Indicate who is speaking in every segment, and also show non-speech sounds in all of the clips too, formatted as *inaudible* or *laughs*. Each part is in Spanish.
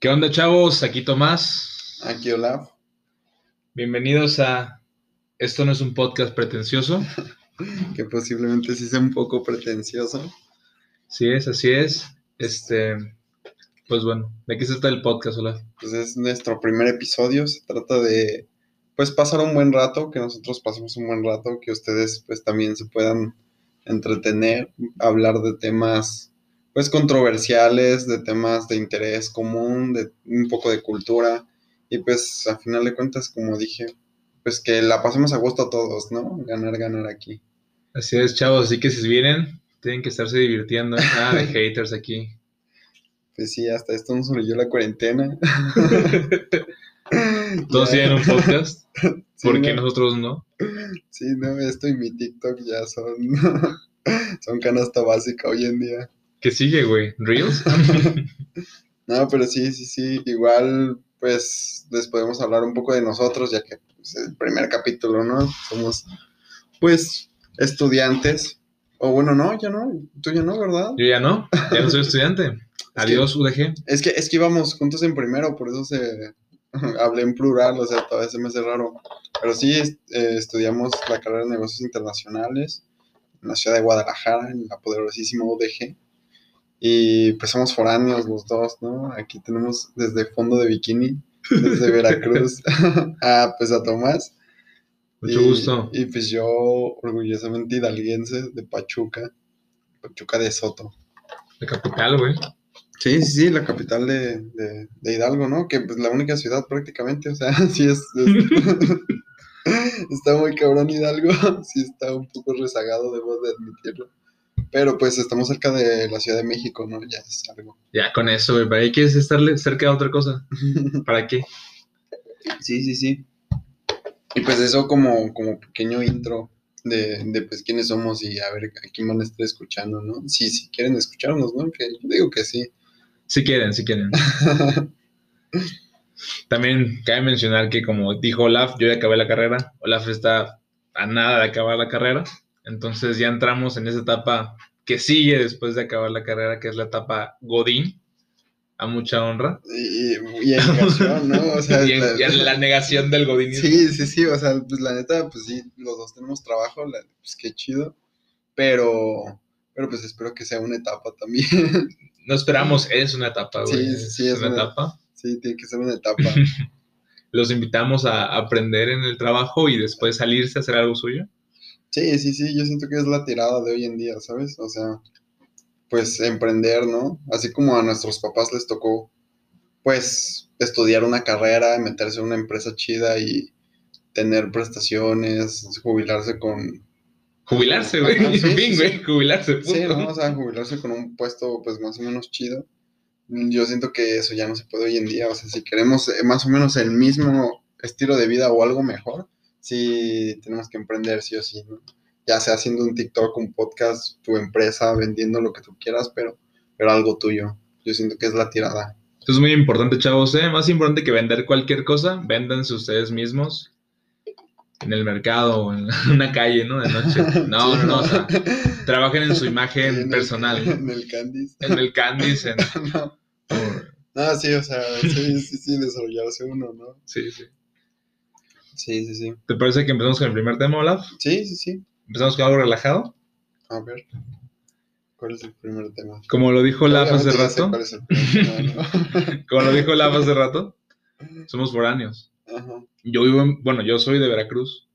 Speaker 1: ¿Qué onda, chavos? Aquí Tomás.
Speaker 2: Aquí Olaf.
Speaker 1: Bienvenidos a Esto no es un podcast pretencioso. *laughs*
Speaker 2: que posiblemente sí sea un poco pretencioso.
Speaker 1: Sí es, así es. Este, pues bueno, ¿de qué se trata el podcast, Olaf?
Speaker 2: Pues es nuestro primer episodio. Se trata de, pues, pasar un buen rato, que nosotros pasemos un buen rato, que ustedes, pues, también se puedan entretener, hablar de temas pues controversiales, de temas de interés común, de un poco de cultura y pues a final de cuentas, como dije, pues que la pasemos a gusto a todos, ¿no? Ganar, ganar aquí.
Speaker 1: Así es, chavos, así que si vienen, tienen que estarse divirtiendo, nada de *laughs* haters aquí.
Speaker 2: Pues sí, hasta esto nos yo la cuarentena. *laughs*
Speaker 1: Todos tienen un podcast. *laughs* ¿Por qué nosotros no?
Speaker 2: Sí, no, esto y mi TikTok ya son, son canasta básica hoy en día.
Speaker 1: ¿Qué sigue, güey? ¿Reels? *laughs*
Speaker 2: no, pero sí, sí, sí. Igual, pues, les podemos hablar un poco de nosotros, ya que es pues, el primer capítulo, ¿no? Somos, pues, estudiantes. O bueno, no, ya no. Tú ya no, ¿verdad?
Speaker 1: Yo ya no. Ya no soy estudiante. *laughs* Adiós, UDG.
Speaker 2: Es que, es que íbamos juntos en primero, por eso se *laughs* hablé en plural, o sea, todavía se me hace raro. Pero sí, eh, estudiamos la carrera de negocios internacionales en la ciudad de Guadalajara, en la poderosísima UDG. Y pues somos foráneos los dos, ¿no? Aquí tenemos desde fondo de bikini, desde *laughs* Veracruz, *laughs* a pues a Tomás.
Speaker 1: Mucho gusto.
Speaker 2: Y pues yo, orgullosamente hidalguense de Pachuca, Pachuca de Soto.
Speaker 1: La capital, güey.
Speaker 2: Sí, sí, sí, la capital de, Hidalgo, ¿no? Que pues la única ciudad prácticamente, o sea, *laughs* sí es... está muy cabrón Hidalgo, sí está un poco rezagado, debo de admitirlo. Pero pues estamos cerca de la Ciudad de México, ¿no? Ya es algo.
Speaker 1: Ya con eso, güey. ¿Para qué quieres estar cerca de otra cosa? *laughs* ¿Para qué?
Speaker 2: Sí, sí, sí. Y pues eso como, como pequeño intro de, de pues quiénes somos y a ver a quién van a estar escuchando, ¿no? Sí, si quieren escucharnos, ¿no? Que yo digo que sí.
Speaker 1: Si quieren, si quieren. *laughs* También cabe mencionar que como dijo Olaf, yo ya acabé la carrera. Olaf está a nada de acabar la carrera. Entonces ya entramos en esa etapa que sigue después de acabar la carrera, que es la etapa Godín, a mucha honra.
Speaker 2: Y, y en negación, ¿no? O *laughs* sea,
Speaker 1: y, en, la, negación del Godín.
Speaker 2: Sí, sí, sí, o sea, pues la neta, pues sí, los dos tenemos trabajo, pues qué chido, pero, pero pues espero que sea una etapa también. *laughs*
Speaker 1: No esperamos, es una etapa, güey.
Speaker 2: Sí, sí, sí,
Speaker 1: es, una, etapa.
Speaker 2: Sí, tiene que ser una *laughs* etapa.
Speaker 1: Los invitamos a aprender en el trabajo y después salirse a hacer algo suyo.
Speaker 2: Sí, sí, sí, yo siento que es la tirada de hoy en día, ¿sabes? O sea, pues emprender, ¿no? Así como a nuestros papás les tocó, pues, estudiar una carrera, meterse en una empresa chida y tener prestaciones, jubilarse con...
Speaker 1: Jubilarse, güey, *laughs* en fin, güey, jubilarse.
Speaker 2: Sí, ¿no? O sea, jubilarse con un puesto, pues, más o menos chido. Yo siento que eso ya no se puede hoy en día, o sea, si queremos eh, más o menos el mismo estilo de vida o algo mejor, sí tenemos que emprender sí o sí, ¿no? Ya sea haciendo un TikTok, un podcast, tu empresa, vendiendo lo que tú quieras, pero, pero algo tuyo. Yo siento que es la tirada.
Speaker 1: Esto es muy importante, chavos, ¿eh? Más importante que vender cualquier cosa, véndanse ustedes mismos en el mercado o en *laughs* una calle, ¿no? De noche. *laughs* No, no, no, o sea, trabajen en su *laughs* imagen personal.
Speaker 2: en el Candice.
Speaker 1: En el Candice, en...
Speaker 2: no. no, sí, o sea, sí, sí, sí, desarrollarse uno, ¿no?
Speaker 1: Sí, sí.
Speaker 2: Sí, sí, sí.
Speaker 1: ¿Te parece que empezamos con el primer tema, Olaf?
Speaker 2: Sí, sí, sí.
Speaker 1: ¿Empezamos con algo relajado?
Speaker 2: A ver. ¿Cuál es el primer tema?
Speaker 1: Como lo dijo Olaf hace rato. Cuál es el primer tema, *laughs* Como lo dijo Olaf hace rato, somos foráneos. Ajá. Yo vivo en, bueno, yo soy de Veracruz.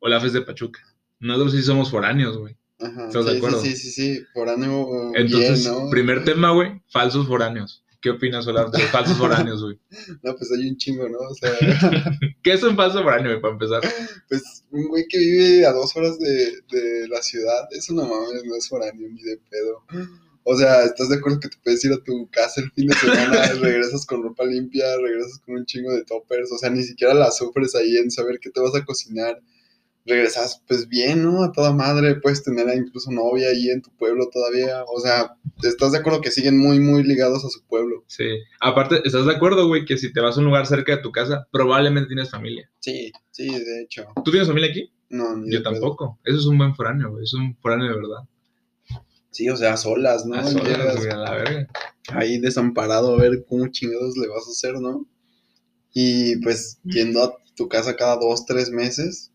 Speaker 1: Olaf es de Pachuca. Nosotros sí somos foráneos, güey.
Speaker 2: Ajá. ¿Estás de acuerdo? Sí, sí, sí, foráneo.
Speaker 1: Entonces, primer tema, güey, falsos foráneos. ¿Qué opinas, Olaf, de falsos foráneos, güey? *laughs*
Speaker 2: No, pues hay un chingo, ¿no? O sea... *laughs*
Speaker 1: ¿Qué es un falso foráneo, güey, para empezar?
Speaker 2: Pues un güey que vive a dos horas de, de la ciudad, eso no mames, no es foráneo ni de pedo. O sea, ¿estás de acuerdo que te puedes ir a tu casa el fin de semana, *laughs* regresas con ropa limpia, regresas con un chingo de toppers? O sea, ni siquiera la sufres ahí en saber qué te vas a cocinar regresas pues bien, ¿no? A toda madre, puedes tener incluso novia ahí en tu pueblo todavía, o sea, ¿estás de acuerdo que siguen muy, muy ligados a su pueblo?
Speaker 1: Sí, aparte, ¿estás de acuerdo, güey, que si te vas a un lugar cerca de tu casa, probablemente tienes familia?
Speaker 2: Sí, sí, de hecho.
Speaker 1: ¿Tú tienes familia aquí?
Speaker 2: No, ni
Speaker 1: Yo tampoco, eso es un buen foráneo, güey, es un foráneo de verdad.
Speaker 2: Sí, o sea, solas, ¿no?
Speaker 1: A solas,
Speaker 2: Llegas
Speaker 1: güey, a la verga.
Speaker 2: ahí desamparado a ver cómo chingados le vas a hacer, ¿no? Y pues yendo a tu casa cada dos, tres meses.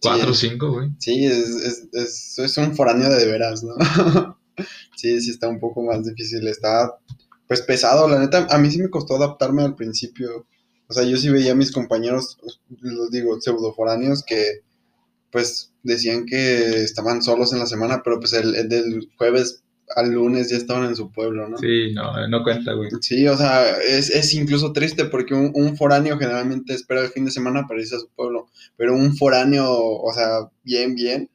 Speaker 1: Cuatro o
Speaker 2: sí,
Speaker 1: cinco, güey.
Speaker 2: Sí, es, es, es, es un foráneo de veras, ¿no? *laughs* sí, sí está un poco más difícil. Está, pues, pesado. La neta, a mí sí me costó adaptarme al principio. O sea, yo sí veía a mis compañeros, los digo, pseudoforáneos, que, pues, decían que estaban solos en la semana, pero pues el, el del jueves al lunes ya estaban en su pueblo, ¿no?
Speaker 1: Sí, no, no cuenta, güey.
Speaker 2: Sí, o sea, es, es incluso triste porque un, un foráneo generalmente espera el fin de semana para irse a su pueblo, pero un foráneo, o sea, bien, bien,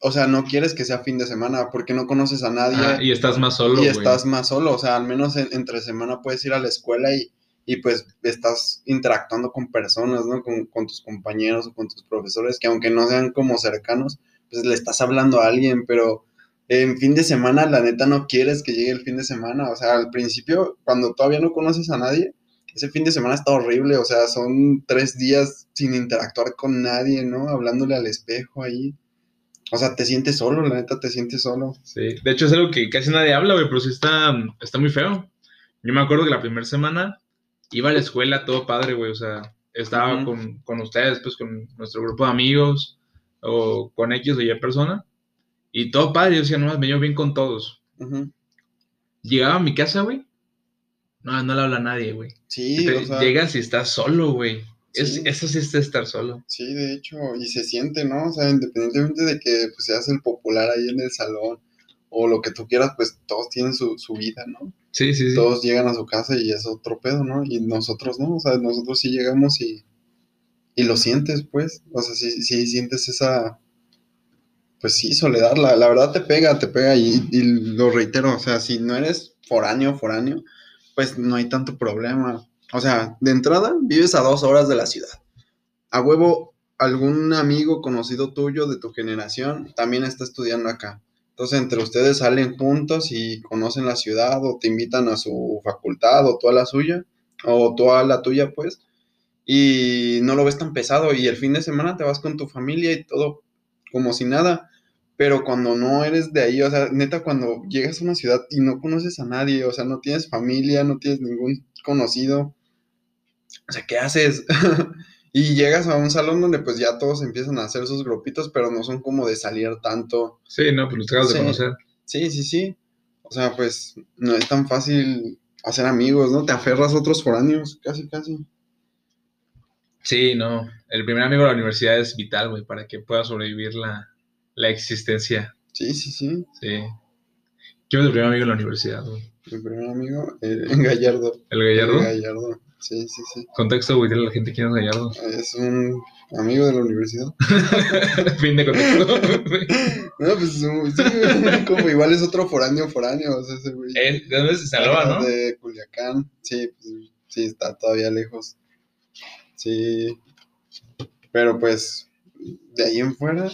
Speaker 2: o sea, no quieres que sea fin de semana porque no conoces a nadie
Speaker 1: Ah, y estás más solo,
Speaker 2: y
Speaker 1: güey.
Speaker 2: estás más solo, o sea, al menos en- entre semana puedes ir a la escuela y, y pues estás interactuando con personas, ¿no? Con, con tus compañeros o con tus profesores, que aunque no sean como cercanos, pues le estás hablando a alguien, pero en fin de semana, la neta, no quieres que llegue el fin de semana, o sea, al principio, cuando todavía no conoces a nadie, ese fin de semana está horrible, o sea, son tres días sin interactuar con nadie, ¿no? Hablándole al espejo ahí. O sea, te sientes solo, la neta, te sientes solo.
Speaker 1: Sí, de hecho es algo que casi nadie habla, güey, pero sí está, está muy feo. Yo me acuerdo que la primera semana iba a la escuela todo padre, güey, o sea, estaba con, con ustedes, pues con nuestro grupo de amigos o con X o Y persona y todo padre, yo decía, no, me llevo bien con todos. Llegaba a mi casa, güey, no, no le habla a nadie, güey.
Speaker 2: Sí,
Speaker 1: Te-
Speaker 2: o sea,
Speaker 1: Llegas y estás solo, güey. Es. Eso sí es estar solo.
Speaker 2: sí, de hecho, y se siente, ¿no? O sea, independientemente de que pues, seas el popular ahí en el salón o lo que tú quieras, pues todos tienen su, su vida, ¿no?
Speaker 1: Sí, sí, sí.
Speaker 2: Todos llegan a su casa y es otro pedo, ¿no? Y nosotros no, o sea, nosotros sí llegamos y, y lo sientes, pues, o sea, sí, sí sientes esa, pues sí, soledad, la, la verdad te pega, te pega y, y lo reitero, o sea, si no eres foráneo, foráneo, pues no hay tanto problema. O sea, de entrada vives a dos horas de la ciudad. A huevo, algún amigo conocido tuyo de tu generación también está estudiando acá. Entonces, entre ustedes salen juntos y conocen la ciudad o te invitan a su facultad o tú a la suya o tú a la tuya, pues. Y no lo ves tan pesado y el fin de semana te vas con tu familia y todo como si nada. Pero cuando no eres de ahí, o sea, neta, cuando llegas a una ciudad y no conoces a nadie, o sea, no tienes familia, no tienes ningún conocido, o sea, ¿qué haces? *laughs* y llegas a un salón donde pues ya todos empiezan a hacer sus grupitos, pero no son como de salir tanto.
Speaker 1: Sí, no, pues los acabas
Speaker 2: Sí.
Speaker 1: de conocer.
Speaker 2: Sí, sí, sí. O sea, pues no es tan fácil hacer amigos, ¿no? Te aferras a otros foráneos, casi, casi.
Speaker 1: Sí, no. El primer amigo de la universidad es vital, güey, para que pueda sobrevivir la, la existencia.
Speaker 2: Sí, sí, sí.
Speaker 1: Sí. ¿Quién es el primer amigo de la universidad, güey?
Speaker 2: Mi primer amigo, eh, Gallardo.
Speaker 1: ¿El Gallardo?
Speaker 2: Gallardo. Sí, sí, sí.
Speaker 1: Contexto, güey, dile a la gente quién es Gallardo.
Speaker 2: Es un amigo de la universidad. *laughs*
Speaker 1: fin de contexto. *laughs*
Speaker 2: No, pues es un- sí, como igual es otro foráneo, foráneo. O sea, ese güey.
Speaker 1: Eh, ¿De dónde es? De Sinaloa, ¿no?
Speaker 2: De Culiacán. Sí, pues, sí, está todavía lejos. Sí. Pero pues, de ahí en fuera.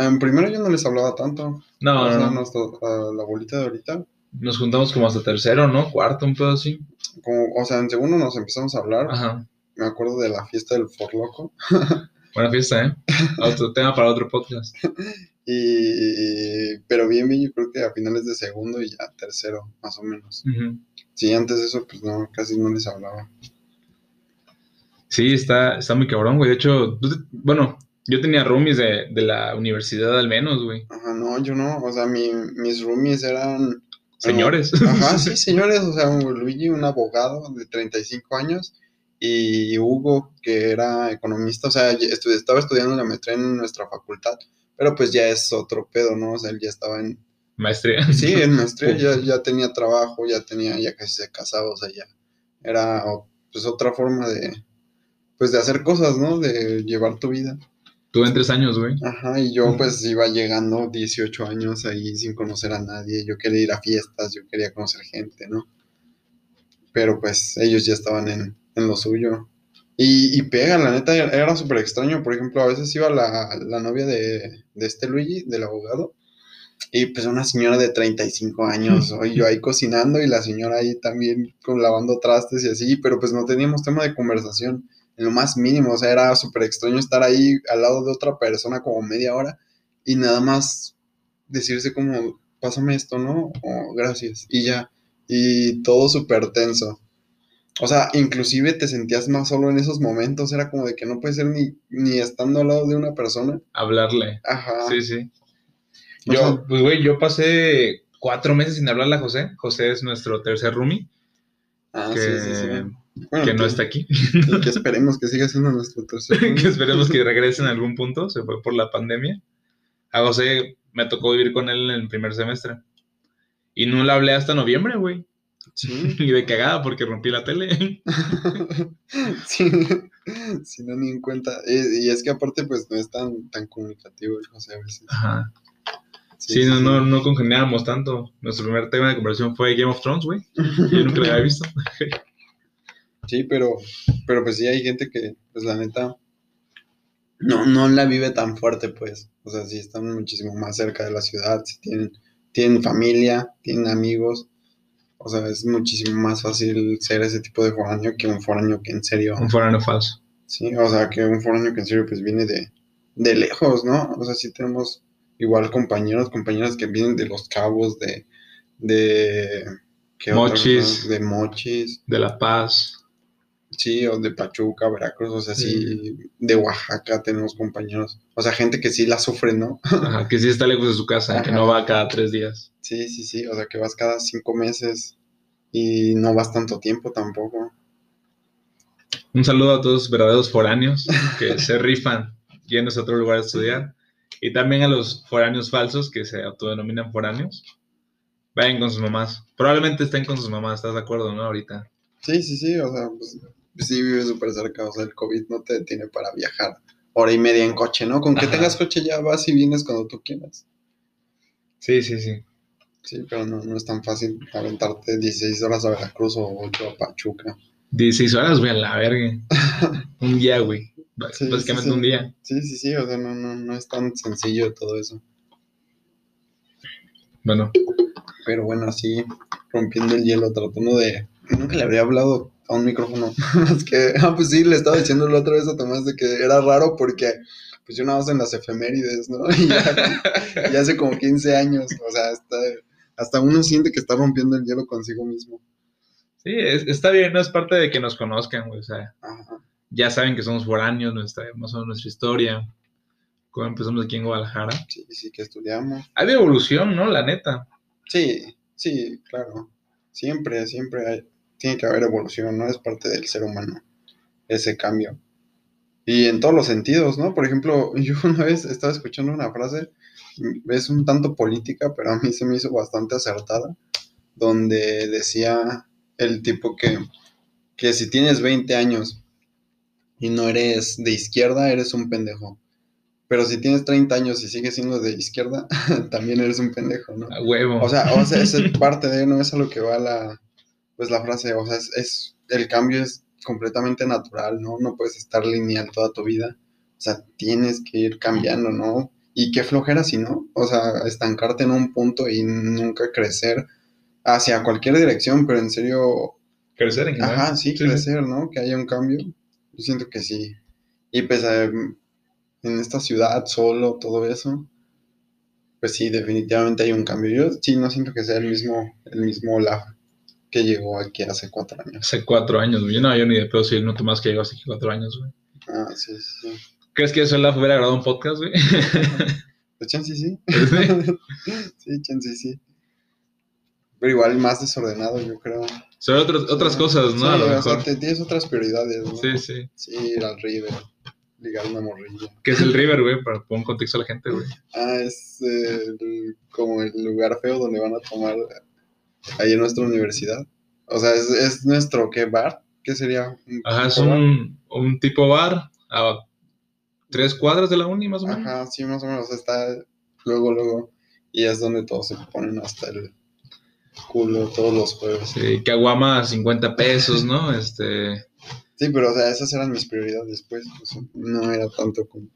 Speaker 2: En primero yo no les hablaba tanto.
Speaker 1: No,
Speaker 2: o sea,
Speaker 1: no,
Speaker 2: a la bolita de ahorita.
Speaker 1: Nos juntamos como hasta tercero, ¿no? Cuarto, un pedo así.
Speaker 2: Como, o sea, en segundo nos empezamos a hablar.
Speaker 1: Ajá.
Speaker 2: Me acuerdo de la fiesta del Forloco. *laughs*
Speaker 1: Buena fiesta, ¿eh? Otro tema para otro podcast.
Speaker 2: Y, pero bien, bien, yo creo que a finales de segundo y ya tercero, más o menos.
Speaker 1: Ujú.
Speaker 2: Sí, antes de eso, pues no, casi no les hablaba.
Speaker 1: Sí, está, está muy cabrón, güey. De hecho, te- bueno, yo tenía roomies de, de la universidad al menos, güey.
Speaker 2: Ajá, no, yo no, o sea, mi- mis roomies eran...
Speaker 1: Señores.
Speaker 2: Ajá, sí, señores, o sea, Luigi, un abogado de 35 años, y Hugo, que era economista, o sea, estaba estudiando la maestría en nuestra facultad, pero pues ya es otro pedo, ¿no? O sea, él ya estaba en...
Speaker 1: Maestría.
Speaker 2: Sí, en maestría, ya, *laughs* ya tenía trabajo, ya tenía, ya casi se casaba, o sea, ya era pues otra forma de, pues de hacer cosas, ¿no? De llevar tu vida.
Speaker 1: Tú en tres años, güey.
Speaker 2: Ajá, y yo pues iba llegando 18 años ahí sin conocer a nadie, yo quería ir a fiestas, yo quería conocer gente, ¿no? Pero pues ellos ya estaban en, en lo suyo. Y, y pega, la neta, era, súper extraño. Por ejemplo, a veces iba la, la novia de, de este Luigi, del abogado, y pues una señora de 35 años, o yo ahí cocinando y la señora ahí también con lavando trastes y así, pero pues no teníamos tema de conversación en lo más mínimo, o sea, era súper extraño estar ahí al lado de otra persona como media hora y nada más decirse como pásame esto, ¿no? O gracias. Y ya. Y todo súper tenso. O sea, inclusive te sentías más solo en esos momentos. Era como de que no puede ser ni, ni estando al lado de una persona.
Speaker 1: Hablarle.
Speaker 2: Ajá.
Speaker 1: Sí, sí.
Speaker 2: O
Speaker 1: Yo,
Speaker 2: sea-
Speaker 1: pues, güey, yo pasé cuatro meses sin hablarle a José. José es nuestro tercer roomie,
Speaker 2: Ah,
Speaker 1: que,
Speaker 2: sí, sí, sí. Bueno,
Speaker 1: que no está aquí.
Speaker 2: y que *laughs* esperemos que siga siendo nuestro tercer.
Speaker 1: que esperemos que *laughs* regrese en algún punto. Se fue por la pandemia. A José me tocó vivir con él en el primer semestre. Y no le hablé hasta noviembre, güey.
Speaker 2: Sí. *laughs*
Speaker 1: Y de cagada porque rompí la tele.
Speaker 2: sí, sí, no ni en cuenta. Y, y es que aparte, pues no es tan, tan comunicativo el José a veces.
Speaker 1: Ajá. Sí, no, no, no congeniábamos tanto. Nuestro primer tema de conversación fue Game of Thrones, güey. Yo nunca lo había visto.
Speaker 2: Sí, pero, pero pues sí hay gente que, pues la neta, no, no la vive tan fuerte, pues. O sea, sí están muchísimo más cerca de la ciudad, sí tienen, tienen familia, tienen amigos. O sea, es muchísimo más fácil ser ese tipo de foráneo que un foráneo que en serio.
Speaker 1: Un foráneo falso.
Speaker 2: Sí, o sea, que un foráneo que en serio pues viene de, de lejos, ¿no? O sea, sí tenemos igual compañeros, compañeras que vienen de Los Cabos, de... de ¿qué
Speaker 1: Mochis.
Speaker 2: De Mochis,
Speaker 1: De La Paz.
Speaker 2: Sí, o de Pachuca, Veracruz, o sea, sí, de Oaxaca tenemos compañeros. O sea, gente que sí la sufre, ¿no? *laughs*
Speaker 1: Ajá, que sí está lejos de su casa, que no va cada tres días.
Speaker 2: Sí, sí, sí, o sea, que vas cada cinco meses y no vas tanto tiempo tampoco.
Speaker 1: Un saludo a todos los verdaderos foráneos que *laughs* se rifan yéndose a otro lugar a estudiar. Y también a los foráneos falsos que se autodenominan foráneos. Vayan con sus mamás. Probablemente estén con sus mamás, ¿estás de acuerdo, no? Ahorita.
Speaker 2: Sí, sí, sí, o sea, pues sí vive súper cerca, o sea, el COVID no te detiene para viajar hora y media en coche, ¿no? Con que
Speaker 1: Ajá.
Speaker 2: tengas coche ya vas y vienes cuando tú quieras.
Speaker 1: Sí, sí, sí.
Speaker 2: Sí, pero no, no es tan fácil aventarte 16 horas a Veracruz o 8 a Pachuca.
Speaker 1: 16 horas, güey, a la verga. *laughs* Un día, güey.
Speaker 2: Sí,
Speaker 1: Básicamente
Speaker 2: sí, sí.
Speaker 1: un día.
Speaker 2: Sí, sí, sí, o sea, no, no, no es tan sencillo todo eso.
Speaker 1: Bueno,
Speaker 2: Pero bueno, así rompiendo el hielo, tratando de... Nunca le habría hablado a un micrófono. *laughs* es que, ah, pues sí, le estaba diciendo la otra vez a Tomás de que era raro porque pues yo nada más en las efemérides, ¿no? *laughs* Y ya, ya hace como 15 años, o sea, hasta, hasta uno siente que está rompiendo el hielo consigo mismo.
Speaker 1: sí, es- está bien, no es parte de que nos conozcan, güey. O sea,
Speaker 2: Ajá.
Speaker 1: ya saben que somos foráneos, nuestra, más o menos nuestra historia. Cómo empezamos aquí en Guadalajara.
Speaker 2: Sí, sí, que estudiamos.
Speaker 1: Ha habido evolución, ¿no? La neta.
Speaker 2: Sí, sí, claro. Siempre, siempre hay, tiene que haber evolución, ¿no? Es parte del ser humano, ese cambio. Y en todos los sentidos, ¿no? Por ejemplo, *laughs* yo una vez estaba escuchando una frase, es un tanto política, pero a mí se me hizo bastante acertada, donde decía el tipo que, que si tienes 20 años y no eres de izquierda, eres un pendejo. Pero si tienes 30 años y sigues siendo de izquierda, *laughs* también eres un pendejo, ¿no?
Speaker 1: A huevo.
Speaker 2: O sea, o sea, es *laughs* parte de, no es a lo que va la, pues la frase, o sea, es, es- el cambio es completamente natural, ¿no? No puedes estar lineal toda tu vida, o sea, tienes que ir cambiando, ¿no? Y qué flojera si no, o sea, estancarte en un punto y nunca crecer hacia cualquier dirección, pero en serio,
Speaker 1: Crecer en general.
Speaker 2: ajá, sí,
Speaker 1: Sí,
Speaker 2: crecer, ¿no? Que haya un cambio, yo siento que sí. Y pues eh, en esta ciudad, solo, todo eso, pues sí, definitivamente hay un cambio. Yo sí no siento que sea el mismo, el mismo Olaf que llegó aquí hace cuatro años.
Speaker 1: Hace cuatro años, güey. Yo no, yo ni de pedo soy el noto más que llegó hace cuatro años, güey.
Speaker 2: Ah, sí, sí, sí.
Speaker 1: ¿Crees que eso la hubiera grabado un podcast, güey? *laughs*
Speaker 2: Pues chance sí. *laughs* sí, chance sí. Pero igual más desordenado, yo creo.
Speaker 1: Sobre otras otras cosas, ¿no?
Speaker 2: Sí,
Speaker 1: a lo
Speaker 2: o sea,
Speaker 1: mejor.
Speaker 2: tienes otras prioridades, ¿no?
Speaker 1: Sí, sí.
Speaker 2: Sí, ir al River, ligar una morrilla.
Speaker 1: ¿Qué es el River, güey? Para poner un contexto a la gente, güey.
Speaker 2: Ah, es eh, el- como el lugar feo donde van a tomar ahí en nuestra universidad. O sea, es, es nuestro, ¿qué bar? ¿Qué sería? ¿Un
Speaker 1: Ajá, es un, un tipo bar a tres cuadras de la uni, más o menos.
Speaker 2: Ajá, sí, más o menos. Está luego, luego. Y es donde todos se ponen hasta el culo todos los jueves.
Speaker 1: Sí, caguama 50 pesos, ¿no? *laughs* Este.
Speaker 2: Sí, pero o sea, esas eran mis prioridades, pues. o sea, no era tanto como,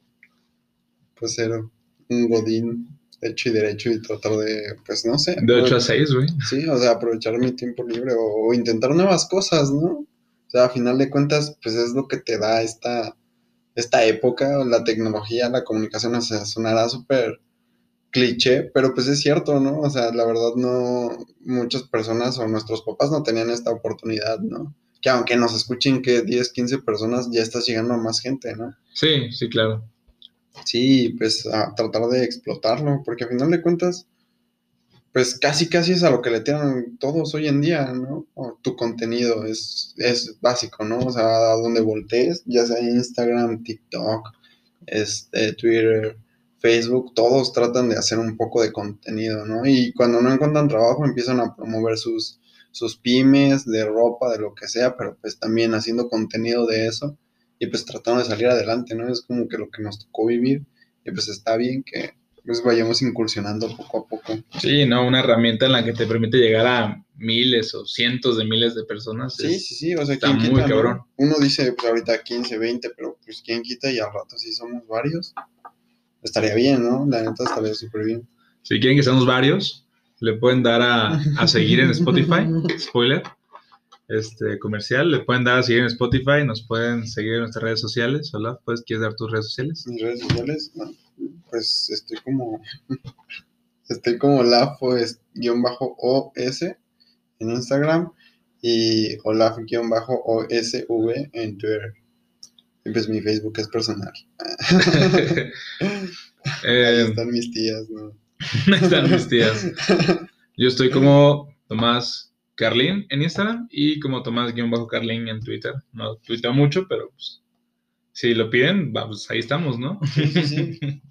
Speaker 2: pues era un godín hecho y derecho y tratar de, pues no sé.
Speaker 1: De 8 a 6, güey.
Speaker 2: Sí, o sea, aprovechar mi tiempo libre o, o intentar nuevas cosas, ¿no? O sea, a final de cuentas, pues es lo que te da esta, esta época, la tecnología, la comunicación, o sea, sonará súper cliché, pero pues es cierto, ¿no? O sea, la verdad no, muchas personas o nuestros papás no tenían esta oportunidad, ¿no? Que aunque nos escuchen que 10, 15 personas, ya estás llegando a más gente, ¿no?
Speaker 1: Sí, sí, claro.
Speaker 2: Sí, pues a tratar de explotarlo, porque a final de cuentas, pues casi casi es a lo que le tiran todos hoy en día, ¿no? Tu contenido es, es básico, ¿no? O sea, a donde voltees, ya sea Instagram, TikTok, este, Twitter, Facebook, todos tratan de hacer un poco de contenido, ¿no? Y cuando no encuentran trabajo empiezan a promover sus, sus pymes de ropa, de lo que sea, pero pues también haciendo contenido de eso y pues tratando de salir adelante, ¿no? Es como que lo que nos tocó vivir y pues está bien que pues vayamos incursionando poco a poco.
Speaker 1: Sí, ¿no? Una herramienta en la que te permite llegar a miles o cientos de miles de personas.
Speaker 2: Sí, sí, sí, o sea,
Speaker 1: está muy cabrón.
Speaker 2: Uno dice, pues ahorita 15, 20, pero pues quién quita y al rato sí somos varios estaría bien, ¿no? La neta estaría súper bien.
Speaker 1: Si quieren que seamos varios, le pueden dar a, seguir en *laughs* Spotify, spoiler, este comercial, le pueden dar a seguir en Spotify, nos pueden seguir en nuestras redes sociales. Hola, pues, ¿quieres dar tus redes sociales?
Speaker 2: Mis redes sociales, pues estoy como, *laughs* estoy como lafo-os en Instagram y olaf-osv en Twitter. Y pues mi Facebook es personal. *laughs* *laughs* Eh, Ahí están mis tías, ¿no?
Speaker 1: están mis tías. Yo estoy como Tomás Carlin en Instagram y como Tomás-Carlin en Twitter. No tuiteo mucho, pero pues, si lo piden, vamos, ahí estamos, ¿no?
Speaker 2: Sí, sí, sí.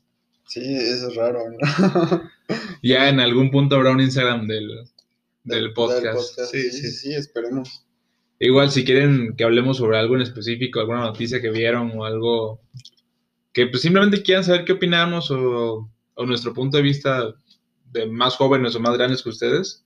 Speaker 2: Sí, eso es raro, ¿no? *laughs*
Speaker 1: ya en algún punto habrá un Instagram del, del, podcast.
Speaker 2: Sí, sí, sí, esperemos.
Speaker 1: Igual, si quieren que hablemos sobre algo en específico, alguna noticia que vieron o algo que pues, simplemente quieran saber qué opinamos o, nuestro punto de vista de más jóvenes o más grandes que ustedes,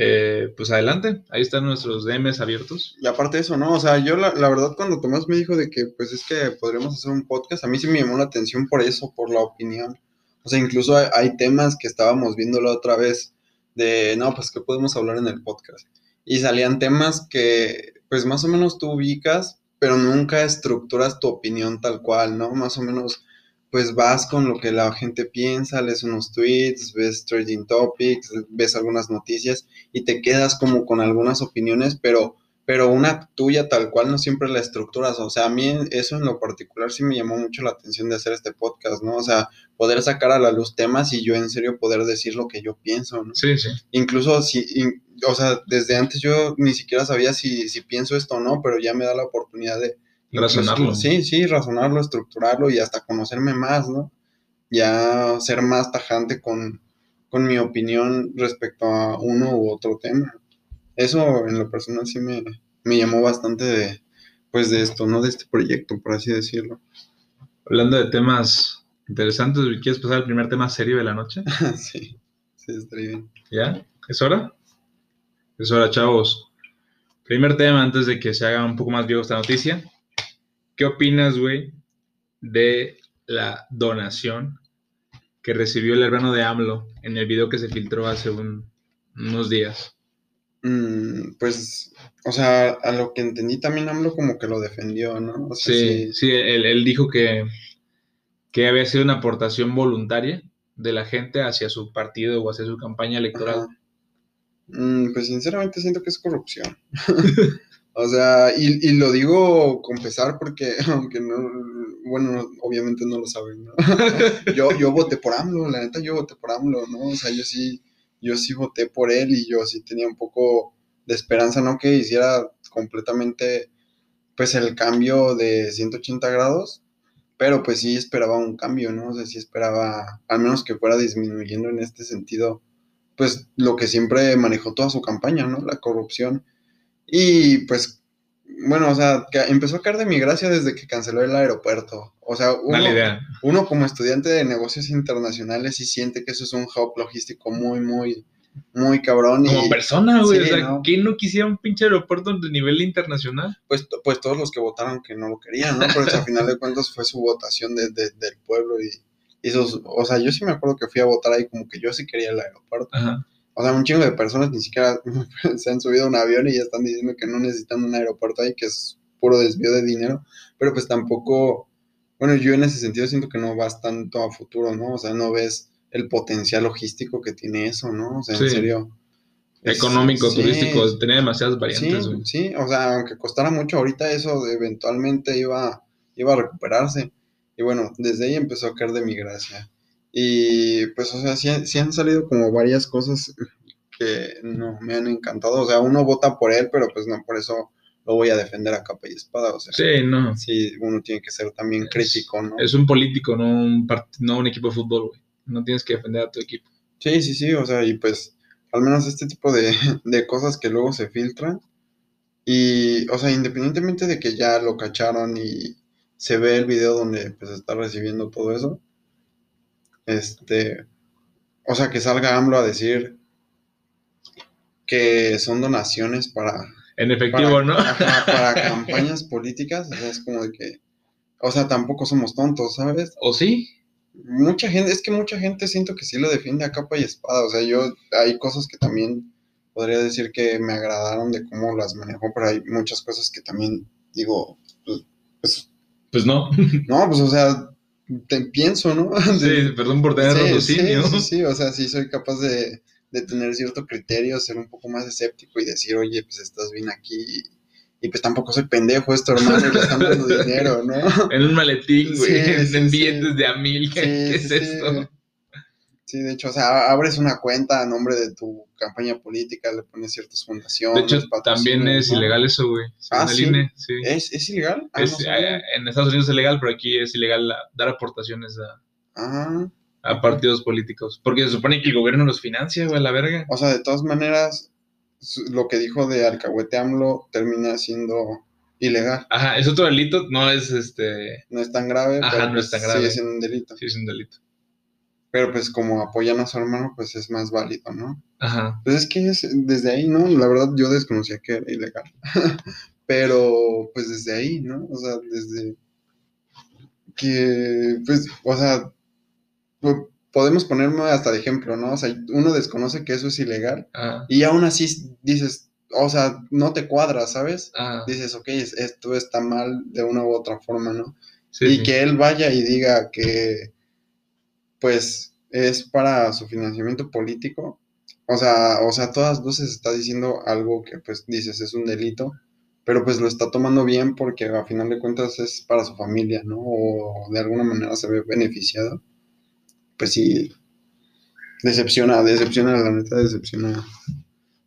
Speaker 1: eh, pues adelante, ahí están nuestros DMs abiertos.
Speaker 2: Y aparte de eso, ¿no? O sea, yo la, la, verdad cuando Tomás me dijo de que pues es que podríamos hacer un podcast, a mí sí me llamó la atención por eso, por la opinión. O sea, incluso hay, temas que estábamos viendo la otra vez de, no, pues que podemos hablar en el podcast y salían temas que pues más o menos tú ubicas, pero nunca estructuras tu opinión tal cual, ¿no? Más o menos pues vas con lo que la gente piensa, lees unos tweets, ves trading topics, ves algunas noticias y te quedas como con algunas opiniones, pero pero una tuya tal cual no siempre la estructuras. O sea, a mí eso en lo particular sí me llamó mucho la atención de hacer este podcast, ¿no? O sea, poder sacar a la luz temas y yo en serio poder decir lo que yo pienso, ¿no?
Speaker 1: Sí, sí.
Speaker 2: Incluso si, o sea, desde antes yo ni siquiera sabía si, si pienso esto o no, pero ya me da la oportunidad de...
Speaker 1: Razonarlo.
Speaker 2: Sí, sí, razonarlo, estructurarlo y hasta conocerme más, ¿no? Ya ser más tajante con, con mi opinión respecto a uno u otro tema eso en lo personal sí me, llamó bastante de, pues de esto, ¿no? De este proyecto, por así decirlo.
Speaker 1: Hablando de temas interesantes, ¿quieres pasar al primer tema serio de la noche? *laughs*
Speaker 2: sí, sí, estaría bien.
Speaker 1: ¿Ya? ¿Es hora? Es hora, chavos. Primer tema antes de que se haga un poco más viejo esta noticia. ¿Qué opinas, güey, de la donación que recibió el hermano de AMLO en el video que se filtró hace unos días?
Speaker 2: Mm, pues, o sea, a lo que entendí también AMLO como que lo defendió, ¿no?
Speaker 1: sí, sí, él, dijo que, que había sido una aportación voluntaria de la gente hacia su partido o hacia su campaña electoral.
Speaker 2: Mm, pues sinceramente siento que es corrupción. *laughs* o sea, y, y, lo digo con pesar porque, *laughs* aunque no, bueno, obviamente no lo saben, ¿no? *laughs* yo, yo voté por AMLO, la neta yo voté por AMLO, ¿no? O sea, yo sí yo sí voté por él y yo sí tenía un poco de esperanza, no que hiciera completamente pues el cambio de 180 grados, pero pues sí esperaba un cambio, ¿no? O sea, sí esperaba al menos que fuera disminuyendo en este sentido, pues lo que siempre manejó toda su campaña, ¿no? La corrupción. Y pues bueno, o sea, empezó a caer de mi gracia desde que canceló el aeropuerto. O sea, uno, como estudiante de negocios internacionales sí siente que eso es un hub logístico muy, muy, muy cabrón.
Speaker 1: Como persona, güey. o sea, ¿quién no quisiera un pinche aeropuerto de nivel internacional?
Speaker 2: Pues, pues todos los que votaron que no lo querían, ¿no? Pero al final de cuentas fue su votación del pueblo y, y o sea, yo sí me acuerdo que fui a votar ahí como que yo sí quería el aeropuerto. Ajá. O sea, un chingo de personas ni siquiera *laughs* se han subido a un avión y ya están diciendo que no necesitan un aeropuerto ahí, que es puro desvío de dinero. Pero pues tampoco, bueno, yo en ese sentido siento que no vas tanto a futuro, ¿no? O sea, no ves el potencial logístico que tiene eso, ¿no? O sea, en
Speaker 1: Sí.
Speaker 2: serio. es-
Speaker 1: Económico,
Speaker 2: sí,
Speaker 1: turístico, tenía demasiadas
Speaker 2: Sí,
Speaker 1: variantes, güey.
Speaker 2: sí, o sea, aunque costara mucho ahorita eso eventualmente iba, iba a recuperarse. Y bueno, desde ahí empezó a caer de mi gracia. Y pues, o sea, sí, sí han salido como varias cosas que no me han encantado. O sea, uno vota por él, pero pues no por eso lo voy a defender a capa y espada. O sea,
Speaker 1: Sí, no.
Speaker 2: sí, uno tiene que ser también
Speaker 1: Es-
Speaker 2: crítico, ¿no?
Speaker 1: Es un político, no un, part- no un equipo de fútbol, güey. No tienes que defender a tu equipo.
Speaker 2: Sí, sí, sí, o sea, y pues al menos este tipo de, *laughs* de cosas que luego se filtran. Y, o sea, independientemente de que ya lo cacharon y se ve el video donde pues está recibiendo todo eso, este, o sea, que salga AMLO a decir que son donaciones para,
Speaker 1: En efectivo,
Speaker 2: para,
Speaker 1: ¿no? *laughs*
Speaker 2: para campañas políticas, o sea, es como de que, o sea, tampoco somos tontos, ¿sabes?
Speaker 1: ¿O sí?
Speaker 2: Mucha gente, es que mucha gente siento que sí lo defiende a capa y espada. O sea, yo hay cosas que también podría decir que me agradaron de cómo las manejó, pero hay muchas cosas que también digo, pues, pues,
Speaker 1: Pues no.
Speaker 2: no, pues, o sea, te pienso, ¿no? *laughs*
Speaker 1: Sí, perdón por tener
Speaker 2: sí,
Speaker 1: raciocinio.
Speaker 2: sí, sí, sí, o sea, sí soy capaz de, de tener cierto criterio, ser un poco más escéptico y decir, oye, pues estás bien aquí. Y, pues tampoco soy pendejo, esto hermano, y le están dando *laughs* dinero, ¿no?
Speaker 1: En un maletín, güey. En billetes de a mil. ¿Qué, qué es esto?
Speaker 2: Sí, de hecho, o sea, abres una cuenta a nombre de tu campaña política, le pones ciertas
Speaker 1: De
Speaker 2: fundaciones.
Speaker 1: hecho, también es
Speaker 2: ¿no?
Speaker 1: ilegal eso, güey.
Speaker 2: Ah, ¿sí?
Speaker 1: INE, sí.
Speaker 2: ¿Es, ¿Es ilegal? Ah,
Speaker 1: Es,
Speaker 2: no
Speaker 1: eh, en Estados Unidos es legal, pero aquí es ilegal dar aportaciones a,
Speaker 2: Ah,
Speaker 1: a partidos políticos. Porque se supone que el gobierno los financia, güey, a la verga.
Speaker 2: o sea, de todas maneras, lo que dijo de Alcahuete AMLO termina siendo ilegal.
Speaker 1: Ajá, es otro delito, no es este.
Speaker 2: No es tan grave,
Speaker 1: Ajá,
Speaker 2: pero
Speaker 1: no es tan grave.
Speaker 2: sigue siendo un delito.
Speaker 1: Sí, es un delito.
Speaker 2: Pero pues como apoyan a su hermano, pues es más válido, ¿no?
Speaker 1: Ajá.
Speaker 2: Pues es que es- desde ahí, ¿no? La verdad yo desconocía que era ilegal. *laughs* Pero pues desde ahí, ¿no? O sea, desde que, pues, o sea, po- podemos ponerme hasta de ejemplo, ¿no? O sea, uno desconoce que eso es ilegal
Speaker 1: Ajá.
Speaker 2: y aún así dices, o sea, no te cuadra, ¿sabes?
Speaker 1: Ajá.
Speaker 2: Dices, ok, es- esto está mal de una u otra forma, ¿no?
Speaker 1: Sí,
Speaker 2: y
Speaker 1: sí.
Speaker 2: que él vaya y diga que, pues, es para su financiamiento político. O sea, o sea, a todas luces está diciendo algo que, pues, dices es un delito, pero pues lo está tomando bien porque a final de cuentas es para su familia, ¿no? O de alguna manera se ve beneficiado. Pues sí, decepciona, decepciona, la neta decepciona.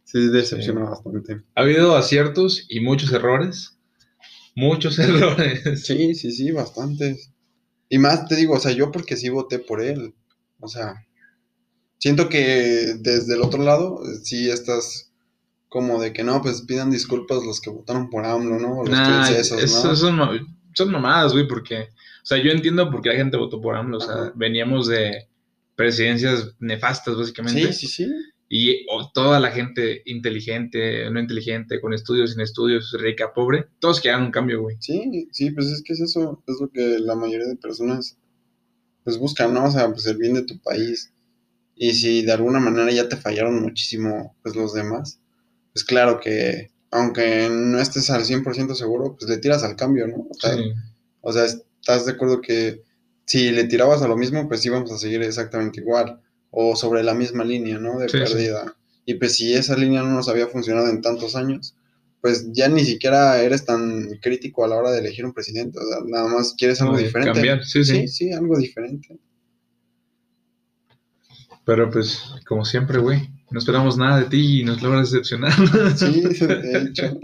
Speaker 2: Sí, decepciona bastante.
Speaker 1: Ha habido aciertos y muchos errores. Muchos *laughs* errores.
Speaker 2: Sí, sí, sí, bastantes. Y más te digo, o sea, yo porque sí voté por él. O sea, siento que desde el otro lado eh, sí estás como de que no, pues pidan disculpas los que votaron por AMLO, ¿no? Los
Speaker 1: Nah,
Speaker 2: princesos,
Speaker 1: eso
Speaker 2: ¿no?
Speaker 1: son, son mamadas, güey, porque, o sea, yo entiendo por qué la gente votó por AMLO, o sea, veníamos de presidencias nefastas, básicamente,
Speaker 2: Sí, sí, sí.
Speaker 1: Y o toda la gente inteligente, no inteligente, con estudios, sin estudios, rica, pobre, todos querían un cambio, güey.
Speaker 2: Sí, sí, pues es que es eso, es lo que la mayoría de personas pues buscan, ¿no? O sea, pues el bien de tu país. Y si de alguna manera ya te fallaron muchísimo, pues los demás, pues claro que aunque no estés al 100% seguro, pues le tiras al cambio, ¿no? O sea,
Speaker 1: Sí.
Speaker 2: o sea, estás de acuerdo que si le tirabas a lo mismo, pues íbamos a seguir exactamente igual, o sobre la misma línea, ¿no? De
Speaker 1: Sí, sí.
Speaker 2: pérdida. Y pues si esa línea no nos había funcionado en tantos años, pues ya ni siquiera eres tan crítico a la hora de elegir un presidente, o sea, nada más quieres algo diferente.
Speaker 1: Cambiar, sí, sí,
Speaker 2: Sí, sí, algo diferente.
Speaker 1: Pero pues, como siempre, güey, no esperamos nada de ti y nos logras decepcionar. *laughs*
Speaker 2: Sí, de hecho.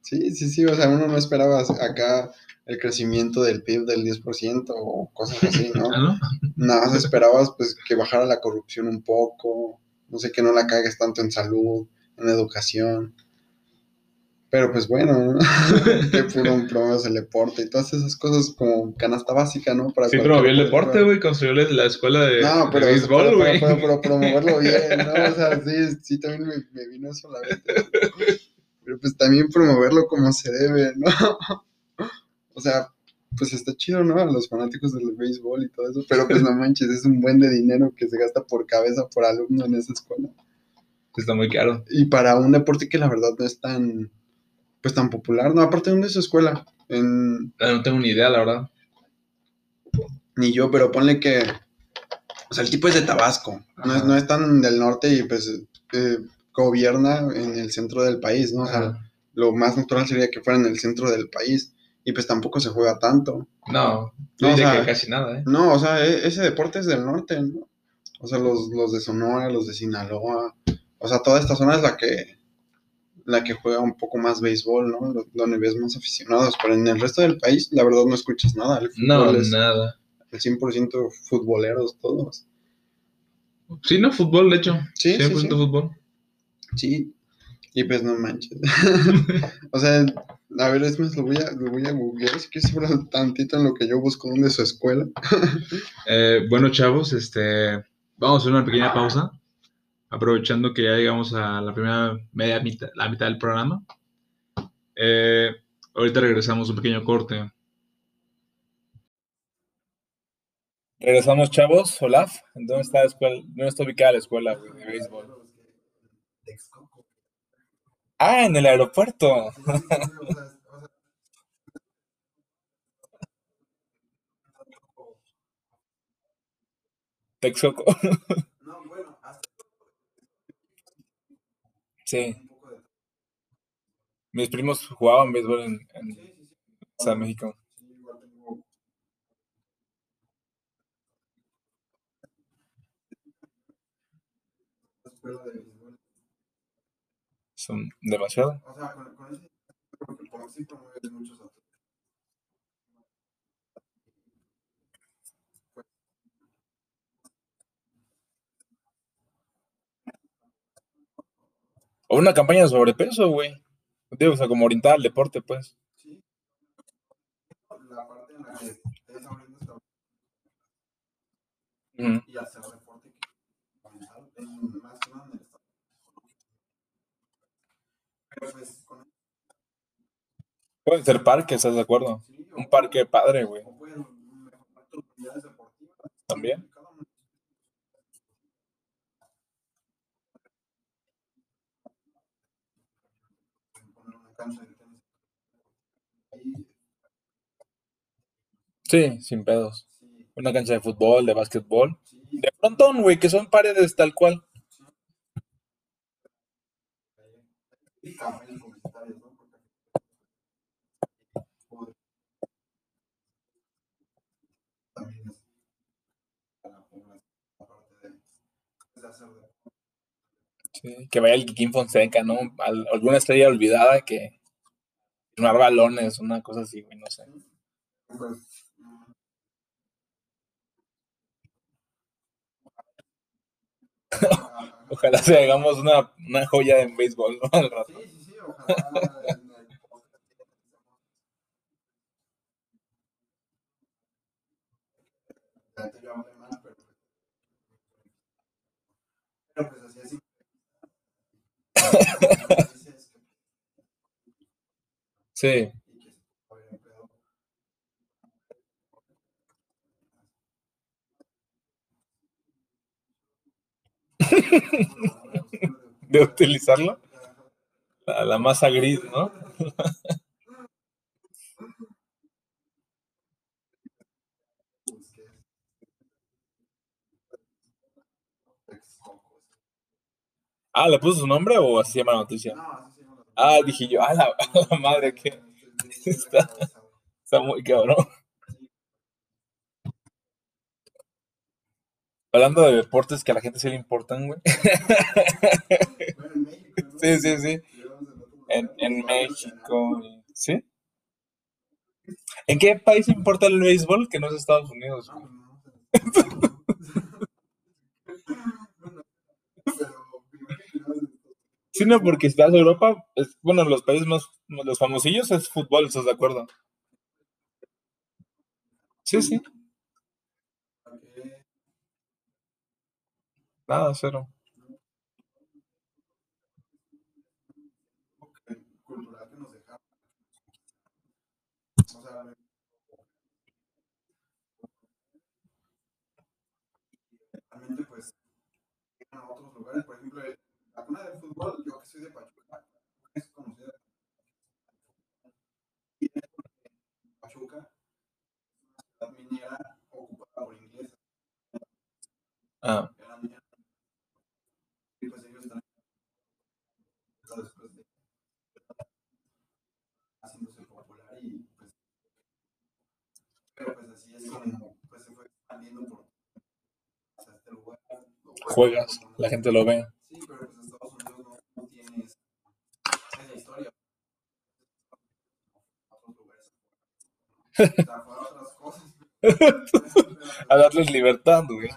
Speaker 2: Sí, sí, sí, o sea, uno no esperaba acá el crecimiento del PIB del 10% o cosas así, *laughs* ¿no?
Speaker 1: ¿Ah, no?
Speaker 2: Nada más esperabas pues que bajara la corrupción un poco, no sé, que no la cagues tanto en salud, en educación. Pero pues bueno, ¿no? *laughs* que puro promuevas el deporte y todas esas cosas como canasta básica, ¿no? Para
Speaker 1: Sí, promovió el deporte, güey, construyó la la escuela de,
Speaker 2: No,
Speaker 1: de
Speaker 2: pero,
Speaker 1: béisbol, güey.
Speaker 2: pero, pero- pero *laughs* promoverlo bien, ¿no? O sea, sí, sí también me, me vino eso a la mente. Pero pues también promoverlo como se debe, ¿no? O sea, pues está chido, ¿no? A los fanáticos del béisbol y todo eso, pero pues no manches, es un buen de dinero que se gasta por cabeza, por alumno en esa escuela.
Speaker 1: Está muy caro.
Speaker 2: Y para un deporte que la verdad no es tan, pues tan popular, no, aparte de dónde es su escuela, en,
Speaker 1: Ah, No tengo ni idea, la verdad.
Speaker 2: ni yo, pero ponle que O sea, el tipo es de Tabasco, no es, no es tan del norte y pues eh, gobierna en el centro del país, ¿no? O sea,
Speaker 1: Ajá.
Speaker 2: lo más natural sería que fuera en el centro del país y pues tampoco se juega tanto.
Speaker 1: No,
Speaker 2: No, o sea,
Speaker 1: que casi nada, ¿eh?
Speaker 2: No, o sea, e- ese deporte es del norte, ¿no? O sea, los, los de Sonora, los de Sinaloa, o sea, toda esta zona es la que la que juega un poco más béisbol, ¿no? Donde ves más aficionados, pero en el resto del país, la verdad, no escuchas nada. El
Speaker 1: No,
Speaker 2: fútbol es
Speaker 1: nada.
Speaker 2: el 100% futboleros todos.
Speaker 1: Sí, no, fútbol, de hecho.
Speaker 2: Sí, sí,
Speaker 1: 100%
Speaker 2: sí.
Speaker 1: fútbol.
Speaker 2: Sí, y pues no manches. *laughs* o sea, a ver, es más, lo voy a, lo voy a googlear si quieres hablar tantito en lo que yo busco dónde es su escuela. *laughs*
Speaker 1: Eh, bueno, chavos, este, vamos a hacer una pequeña pausa, aprovechando que ya llegamos a la primera media mitad, la mitad del programa. Eh, ahorita regresamos un pequeño corte. Regresamos, chavos. Olaf, ¿dónde está la escuela? ¿Dónde está ubicada la escuela de béisbol? Ah, en el aeropuerto. Texcoco.
Speaker 2: No, bueno, hasta
Speaker 1: Sí. Mis primos jugaban béisbol en, en San México.
Speaker 2: escuela de béisbol.
Speaker 1: Son demasiado.
Speaker 2: O sea, con, con ese porque por sí promueves muchos atletas.
Speaker 1: O una campaña de sobrepeso, güey. Digo, o sea, como orientada al deporte, pues.
Speaker 2: Sí. La parte en la que estés abriendo esta
Speaker 1: Ujú.
Speaker 2: y hacer deporte que en más que nada en el estado. Pero pues con
Speaker 1: Pueden ser parques, ¿estás de acuerdo?
Speaker 2: sí,
Speaker 1: Un parque padre, güey. También. Sí, sin pedos. Una cancha de fútbol, de básquetbol. De frontón, güey, que son paredes tal cual. Sí, que vaya el Kikín Fonseca, ¿no? Al- alguna estrella olvidada que firmar balones, una cosa así, güey, no sé
Speaker 2: mm, ah,
Speaker 1: Ojalá se hagamos una, una joya en béisbol, ¿no? Al rato.
Speaker 2: Sí, sí, sí, ojalá en *laughs* el podcast ya te yo hablé mal, pero pero pues así así. Dices que-
Speaker 1: Sí,
Speaker 2: y que se puede haber empleado. *laughs*
Speaker 1: de utilizarlo. La, la masa gris, ¿no? *laughs* Ah, ¿le puso su nombre o así se llama la noticia? Ah, dije yo, a la, *laughs* a la madre, que está, está muy cabrón. Hablando de deportes que a la gente sí le importan, güey. *laughs* Sí, sí, sí. En, en México, ¿sí? ¿En qué país importa el béisbol que no es Estados Unidos? güey? Sí, no, porque si vas a Europa, es, bueno, los países más, los famosillos es fútbol, ¿estás de acuerdo? Sí, sí, nada, cero.
Speaker 2: realmente pues a otros lugares, por ejemplo, la cuna del fútbol, yo que soy de Pachuca, es conocida y Pachuca es una ciudad minera ocupada por ingleses.
Speaker 1: Juegas, la gente lo ve.
Speaker 2: Sí, pero pues Estados Unidos no, no tiene esa, esa historia. *laughs*
Speaker 1: A darles libertad, güey.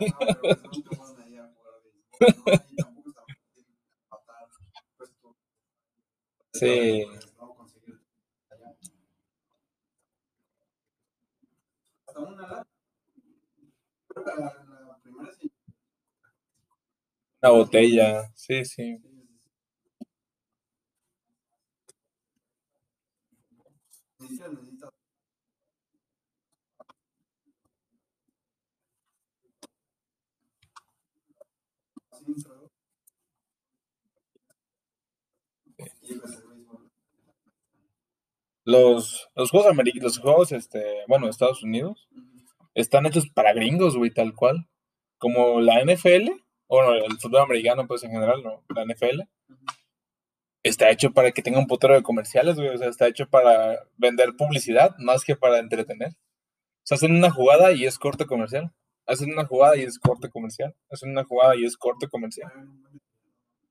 Speaker 1: Sí.
Speaker 2: Hasta una lata. La.
Speaker 1: Una botella, sí, sí. Los, los juegos americanos, los juegos, este, bueno, Estados Unidos, están hechos para gringos, güey, tal cual. Como la NFL, o no, el fútbol americano, pues en general, no, la NFL, está hecho para que tenga un putero de comerciales, güey. O sea, está hecho para vender publicidad más que para entretener. O sea, hacen una jugada y es corte comercial. Hacen una jugada y es corte comercial. Hacen una jugada y es corte comercial.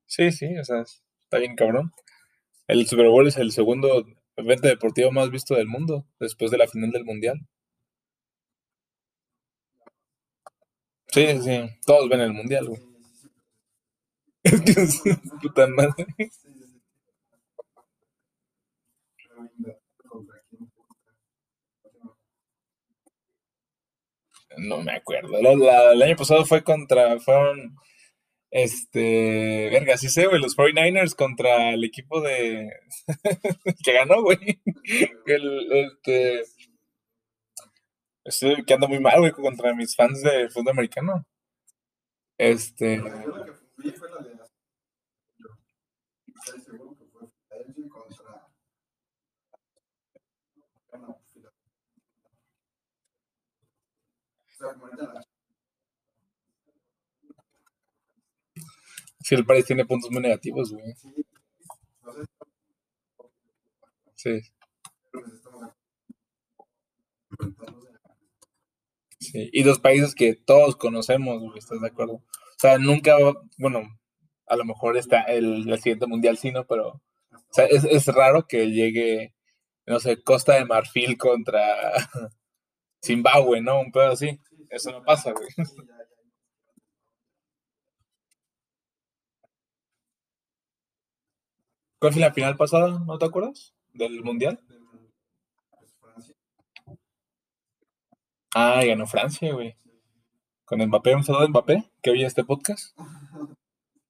Speaker 1: Sí, sí, o sea, está bien cabrón. El Super Bowl es el segundo evento deportivo más visto del mundo, después de la final del Mundial. Sí, sí. Todos ven el Mundial, güey. Es que es puta madre. No me acuerdo. El año pasado fue contra, fueron, este, verga, sí sé, güey, los 49ers contra el equipo de, *laughs* que ganó, güey. El, este, estoy quedando muy mal, güey, contra mis fans de fútbol americano. Este,
Speaker 2: que que la
Speaker 1: sí, el Paris tiene puntos muy negativos, güey.
Speaker 2: sí,
Speaker 1: Sí. Y dos países que todos conocemos, güey, ¿estás de acuerdo? O sea, nunca, bueno, a lo mejor está el, el siguiente mundial sí, ¿no? Pero, o sea, es, es raro que llegue, no sé, Costa de Marfil contra *laughs* Zimbabue, ¿no? Un pedo así. Eso no pasa, güey. ¿Cuál fue la final pasada? ¿No te acuerdas? ¿Del mundial?
Speaker 2: Del- Pues Francia.
Speaker 1: Ah, ganó Francia, güey. Con Mbappé, un saludo a Mbappé, que oye este podcast.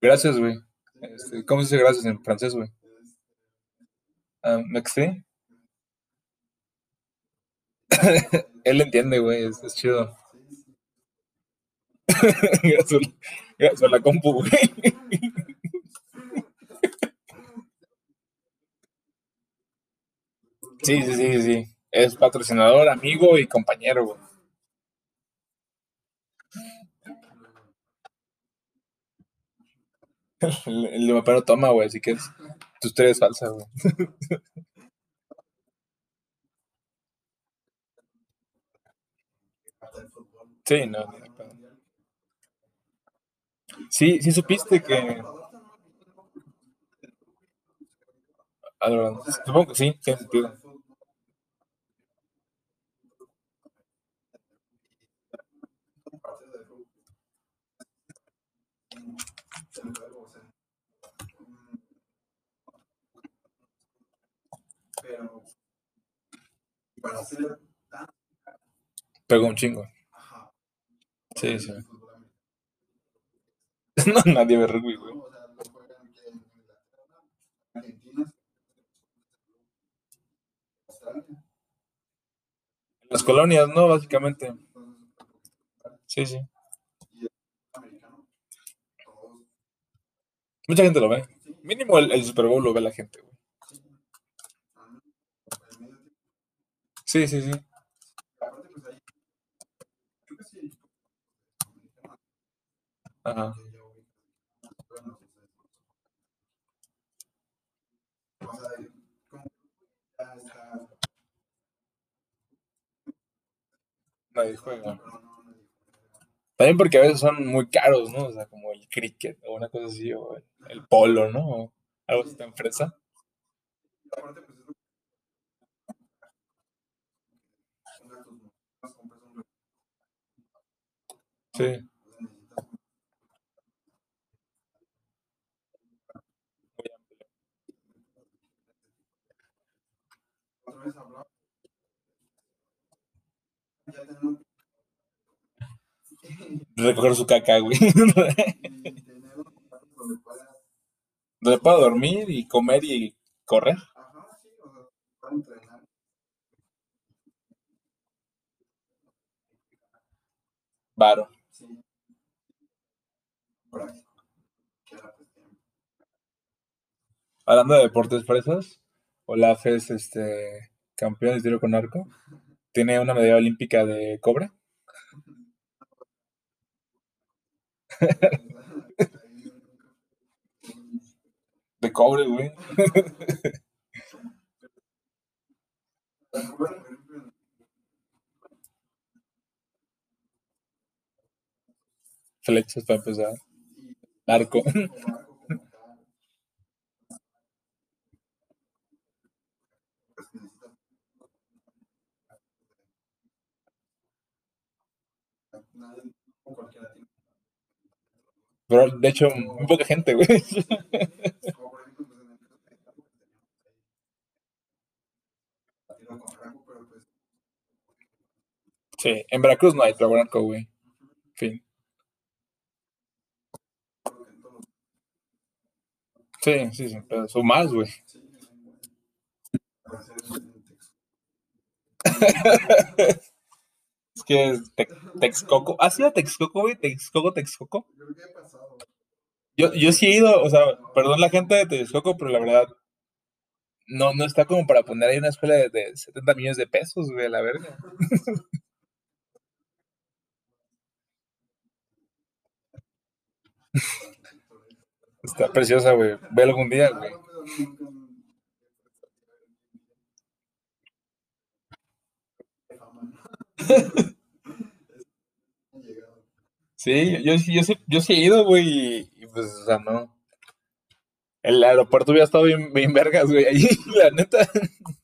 Speaker 1: Gracias, güey. Este, ¿Cómo se dice gracias en francés, güey? Ah, ¿Merci? *laughs* Él entiende, güey, es, chido. *laughs* Gracias a la compu, güey. Sí, sí, sí, sí. Es patrocinador, amigo y compañero, güey. *laughs* El, el no toma, güey, así que es, tu historia es falsa, güey. Sí, no. Sí, sí supiste que... Ah, Supongo que sí, tiene sentido.
Speaker 2: Pero para hacer tan
Speaker 1: Pegó un chingo.
Speaker 2: ajá,
Speaker 1: Sí, sí. *laughs* No, nadie ve rugby, güey.
Speaker 2: en
Speaker 1: las colonias, ¿no? Básicamente. Sí, sí. Mucha gente lo ve. Mínimo el, el Super Bowl lo ve la gente, güey.
Speaker 2: sí. Ah, no, el medio tiempo.
Speaker 1: Sí, sí, sí.
Speaker 2: Aparte, pues ahí, creo que sí, americano,
Speaker 1: Ajá.
Speaker 2: que ya ubicas, bueno, pues, eh, o sea, como ya está
Speaker 1: Nadie juega. También porque a veces son muy caros, ¿no? O sea, como el cricket o una cosa así, o el, el polo, ¿no? O algo así tan fresa.
Speaker 2: Aparte, pues es lo que tus más compras un
Speaker 1: Sí. Recoger su caca, güey.
Speaker 2: Donde
Speaker 1: pueda dormir y comer y correr.
Speaker 2: ajá, sí, o sea, para entrenar.
Speaker 1: Varo. Hablando de deportes fresas, Olaf es este campeón de tiro con arco. Tiene una medalla olímpica de cobre. *laughs* De cobre, güey. *laughs* Flechas para empezar. Arco. Pero de hecho, muy poca gente, güey. Sí, en Veracruz no hay arco, güey. Fin. Sí, sí, sí, pero son más, güey. *laughs* Es que es Te- Texcoco. ¿Has ido a Texcoco, güey? Texcoco, Texcoco. Yo, yo sí he ido, o sea, perdón la gente de Texcoco, pero la verdad, no, no está como para poner ahí una escuela de, de 70 millones de pesos, güey, la verga. *laughs* Está preciosa, güey. Velo algún día, güey. *laughs* Sí, yo, yo, sí- yo, sí, he ido, güey, y, y pues, o sea, no. El aeropuerto hubiera estado bien, bien vergas, güey, ahí, *laughs* la neta. *laughs*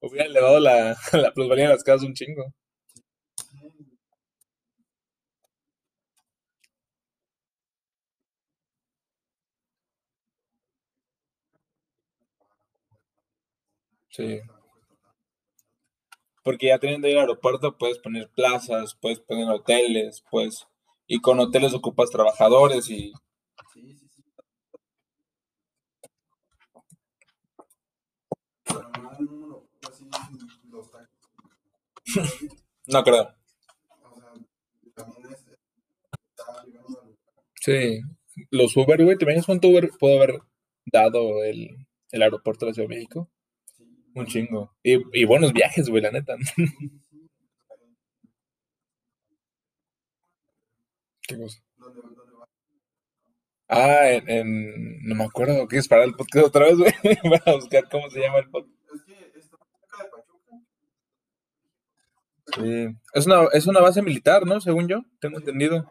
Speaker 1: Hubiera elevado la, la plusvalía de las casas un chingo. Sí. Porque ya teniendo ahí el aeropuerto puedes poner plazas, puedes poner hoteles, pues, y con hoteles ocupas trabajadores y *laughs* no creo. Sí, los Uber, güey, ¿te imaginas cuánto Uber pudo haber dado el, el aeropuerto de la Ciudad de México? Un chingo. Y, y buenos viajes, güey, la neta. *laughs* ¿Qué cosa? Ah, en, en- no me acuerdo, ¿quieres parar el podcast otra vez, güey? *laughs* Para buscar cómo se llama el podcast. Sí. Es una, es una base militar, ¿no? Según yo, tengo entendido.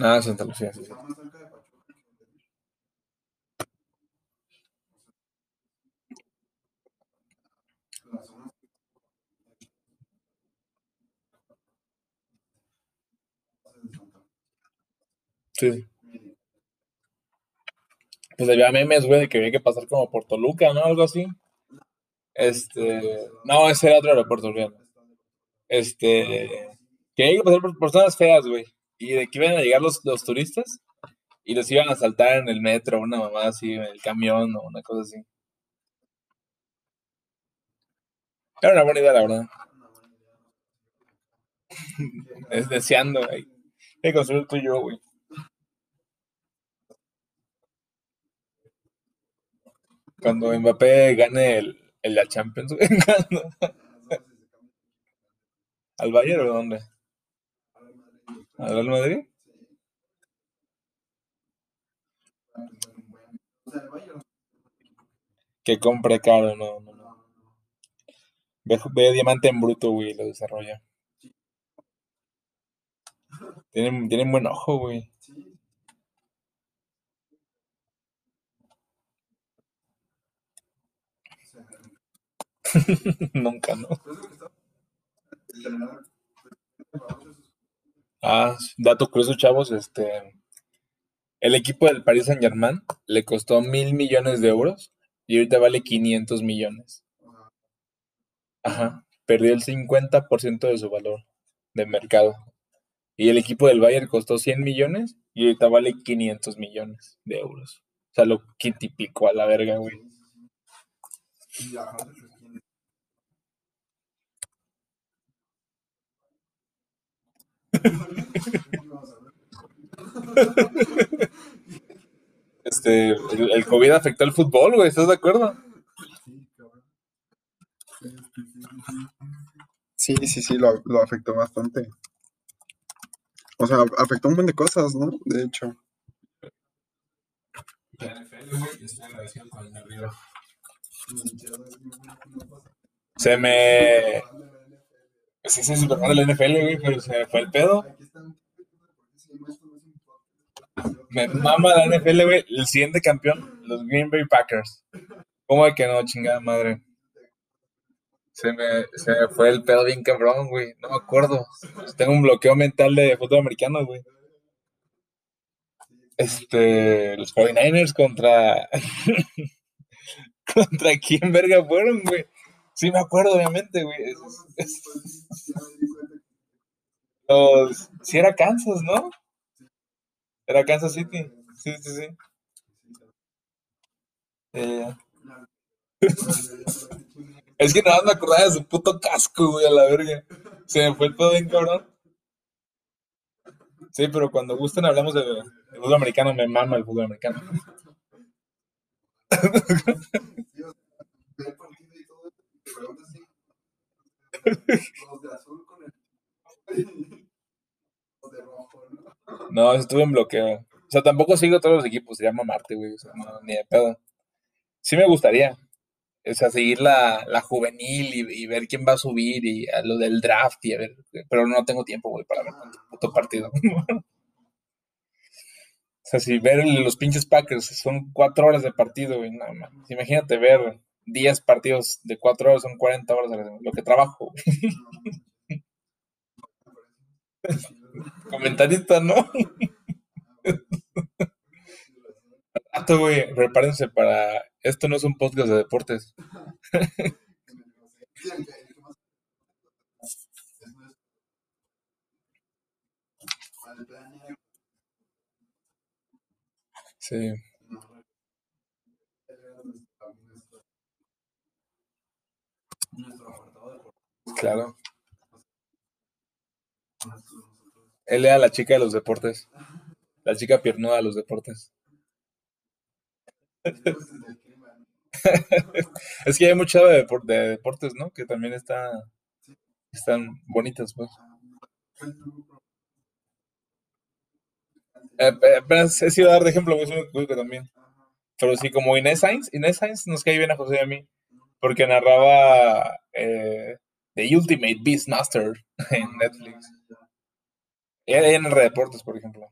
Speaker 1: Ah, Santa Lucía, sí, sí. Sí. Pues había memes, güey, de que había que pasar como por Toluca, ¿no? Algo así. Este. No, ese era otro aeropuerto, olvídalo. Este. Que había que pasar por, por zonas feas, güey. Y de que iban a llegar los, los turistas y los iban a saltar en el metro, una mamada así, en el camión o una cosa así. Era una buena idea, la verdad. *laughs* Es deseando, güey. Hay que construir tú y yo, güey. Cuando Mbappé gane el, el la Champions, güey. *laughs* ¿Al Bayern o dónde? ¿Al Real Madrid? Que compre caro, no, no, no. Ve, ve Diamante en bruto, güey, lo desarrolla. Tienen, tienen buen ojo, güey. *laughs* Nunca, ¿no? Ah, dato curioso, chavos, este, el equipo del Paris Saint Germain le costó mil millones de euros y ahorita vale 500 millones. Ajá, perdió el 50% de su valor de mercado. Y el equipo del Bayern costó 100 millones y ahorita vale 500 millones de euros. O sea, lo quintipicó a la verga, güey. Este, el, el COVID afectó al fútbol, güey, ¿estás de acuerdo?
Speaker 2: Sí, sí, sí, lo, lo afectó bastante. O sea, afectó un montón de cosas, ¿no? De hecho.
Speaker 1: Se me. Sí, sí, es de la NFL, güey, pero se me fue el pedo. Me mama la NFL, güey. El siguiente campeón, los Green Bay Packers. ¿Cómo de que no, chingada madre? Se me, se me fue el pedo bien cabrón, güey. No me acuerdo. Tengo un bloqueo mental de fútbol americano, güey. Este, los 49ers contra. *laughs* ¿Contra quién verga fueron, güey? Sí, me acuerdo, obviamente, güey. Los... Sí, era Kansas, ¿no? Era Kansas City. Sí, sí, sí. Eh, *laughs* Es que nada más me acordaba de su puto casco, güey, a la verga. Se me fue pedo bien cabrón. Sí, pero cuando gusten hablamos de, de fútbol americano, me mama el fútbol americano. *laughs* No, estuve en bloqueo. O sea, tampoco sigo todos los equipos, sería mamarte, güey. O sea, no, ni de pedo. Sí me gustaría. O sea, seguir la, la juvenil y, y ver quién va a subir y a lo del draft y a ver. Pero no tengo tiempo, güey, para ver tanto puto partido. *laughs* O sea, si ver los pinches Packers son cuatro horas de partido, güey, no mames. Imagínate ver 10 partidos de cuatro horas, son 40 horas lo que trabajo. Comentarista, ¿no? Rato, güey, prepárense para. Esto no es un podcast de deportes. Sí, claro. Él era la chica de los deportes. La chica piernuda de los deportes. *laughs* Es que hay mucha de, depor- de deportes, ¿no? Que también está, están bonitas, pues. Eh, apenas he sido a dar de ejemplo, que también. Pero sí, como Inés Sainz, Inés Sainz nos cae bien a José y a mí, porque narraba eh, The Ultimate Beastmaster *laughs* en Netflix. En R Deportes, por ejemplo.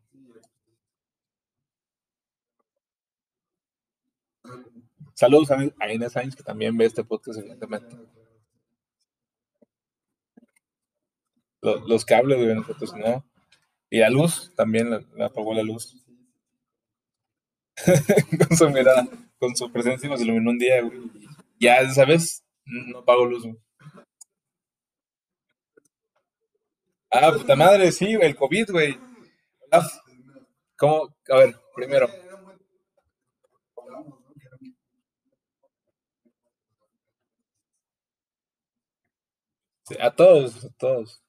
Speaker 1: Saludos a, Inés Sainz, que también ve este podcast, evidentemente. Lo- Los, cables, güey, nosotros no. Y la luz, también la apagó la luz. *laughs* con su mirada, con su presencia nos iluminó un día, güey. Ya, ¿sabes? No pago luz, güey. Ah, puta madre, sí, el COVID, güey. Ah, ¿Cómo? A ver, primero. A todos, a todos.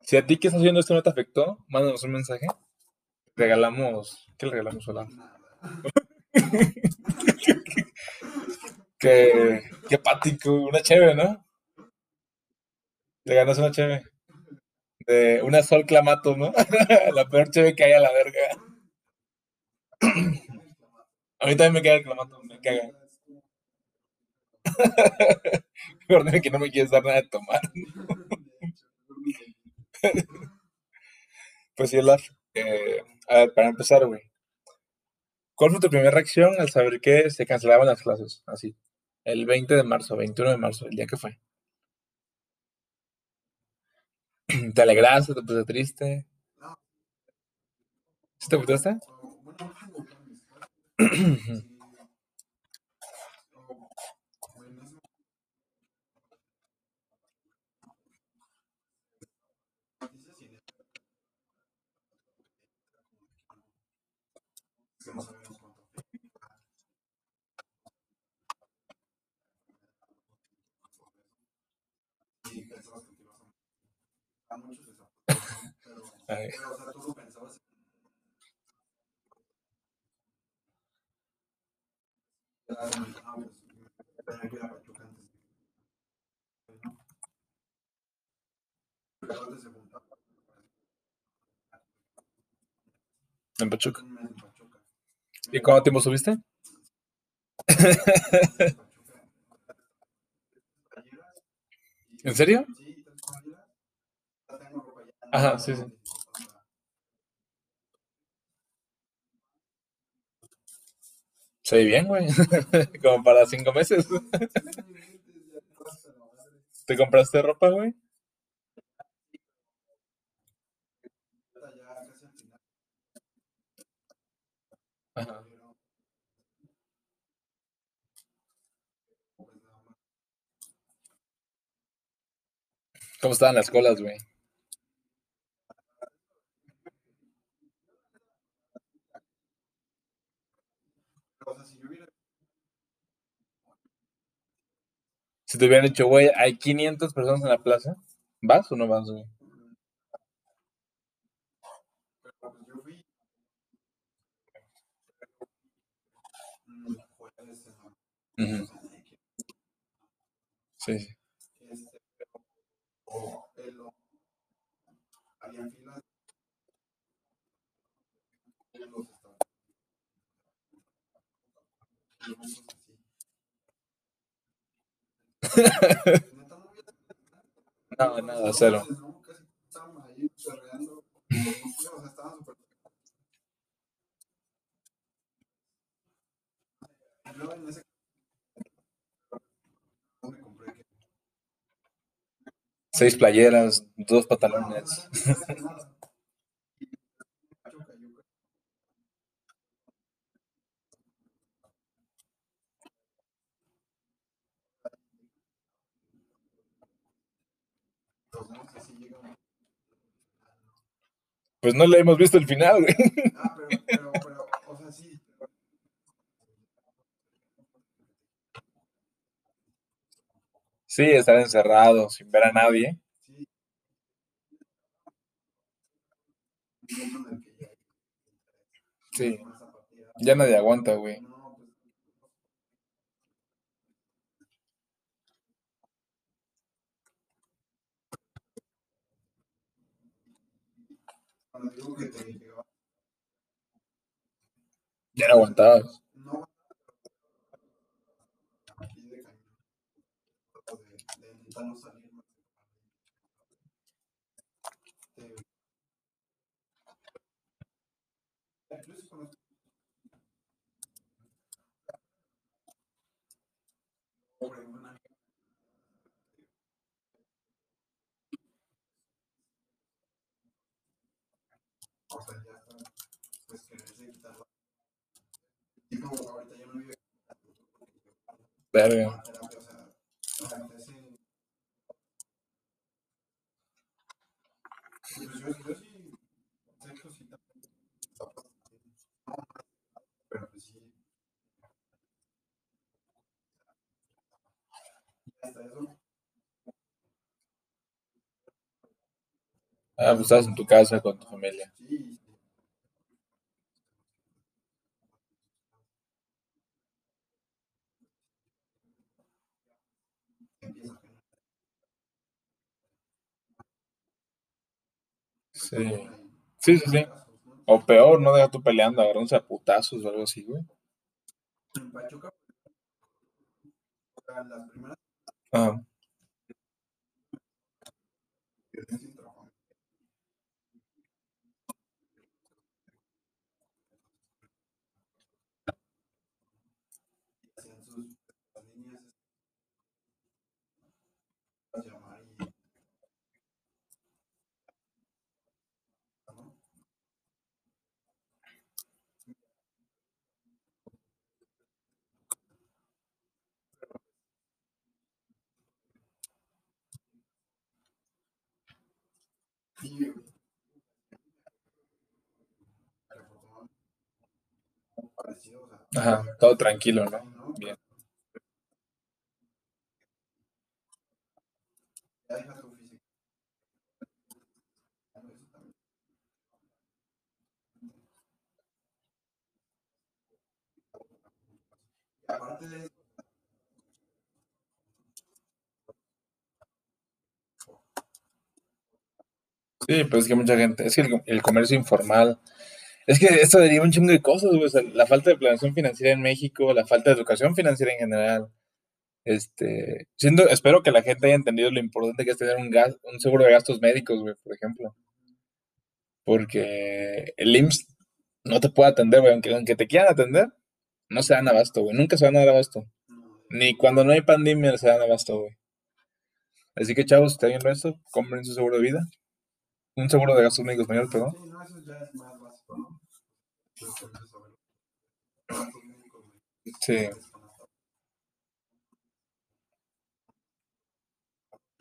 Speaker 1: Si a ti que estás haciendo esto no te afectó, mándanos un mensaje. Regalamos. ¿Qué le regalamos a Olaf? *laughs* que, qué pático, una chévere, ¿no? Te ganas una chévere. Una sol clamato, ¿no? *laughs* la peor chévere que hay a la verga. *clears throat*
Speaker 2: A mí también me caga el clamato, me caga. *laughs* Que no me quieres dar nada de tomar. *laughs* Pues sí, Olaf. Eh, a ver, para empezar, güey. ¿Cuál fue tu primera reacción al saber que se cancelaban las clases? Así. El 20 de marzo, 21 de marzo, el día que fue. *clears throat* ¿Te alegraste? ¿Te pusiste triste? ¿Sí te pusiste? *clears throat* Ay. En Pachuca. ¿Y cuánto tiempo subiste? *laughs* ¿En serio? Ajá, sí, sí. Ve bien, güey. *laughs* Como para cinco meses. ¿Te compraste ropa, güey? ¿Cómo estaban las colas, güey? Si te hubieran dicho, güey, hay 500 personas en la plaza, ¿vas o no vas, güey? Ujú. Sí, sí. *laughs* No, nada, cero. Seis playeras, dos pantalones. *laughs* Pues no le hemos visto el final, güey. Sí, estar encerrado sin ver a nadie. Sí, ya nadie aguanta, güey. Ya no aguantabas. Verga. Ah, pues estabas en tu casa con tu familia. Sí. Sí, sí, sí. O peor, no deja tú peleando, agarrándose a putazos o algo así, güey. En Pachuca, las primeras
Speaker 1: Ajá.
Speaker 2: violencia intrafamiliar. Y hacían sus las líneas estas, llamar y ¿no? Y afortunadamente, parecido, o sea,
Speaker 1: Ajá. Todo tranquilo, ¿no? Bien. Sí, pues es que mucha gente, es que el, comercio informal, es que esto deriva un chingo de cosas, güey, la falta de planeación financiera en México, la falta de educación financiera en general. Este, siendo, espero que la gente haya entendido lo importante que es tener un seguro de gastos médicos, güey, por ejemplo. Porque el IMSS no te puede atender, güey, aunque, aunque te quieran atender, no se dan abasto, güey, nunca se van a dar abasto. Ni cuando no hay pandemia se dan abasto, güey. Así que, chavos, si están viendo esto, compren su seguro de vida. Un seguro de gastos médicos mayor, perdón.
Speaker 2: Sí, no, eso ya es más básico, ¿no? Pues.
Speaker 1: Sí.
Speaker 2: De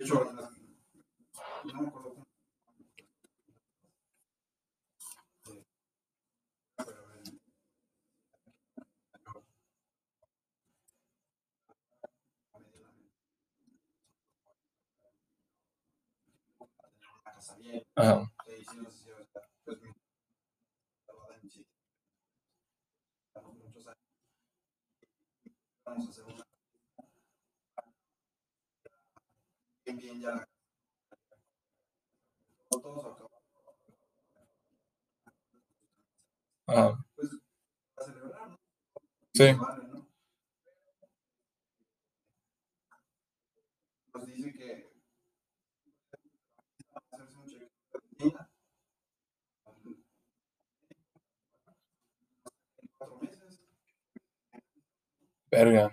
Speaker 2: hecho, no me acuerdo cómo. Eh, pero en- una casa bien,
Speaker 1: Ajá.
Speaker 2: eh, y sí nos hicieron estar, pues, mi- grabada en sitio. Llevamos muchos años. Vamos a hacer una bien, bien ya la no todos
Speaker 1: Ajá.
Speaker 2: a celebrar, ¿no?
Speaker 1: Sí.
Speaker 2: Vale, ¿no? Nos dice que hacerse un chequeo de rutina en cuatro meses.
Speaker 1: Verga.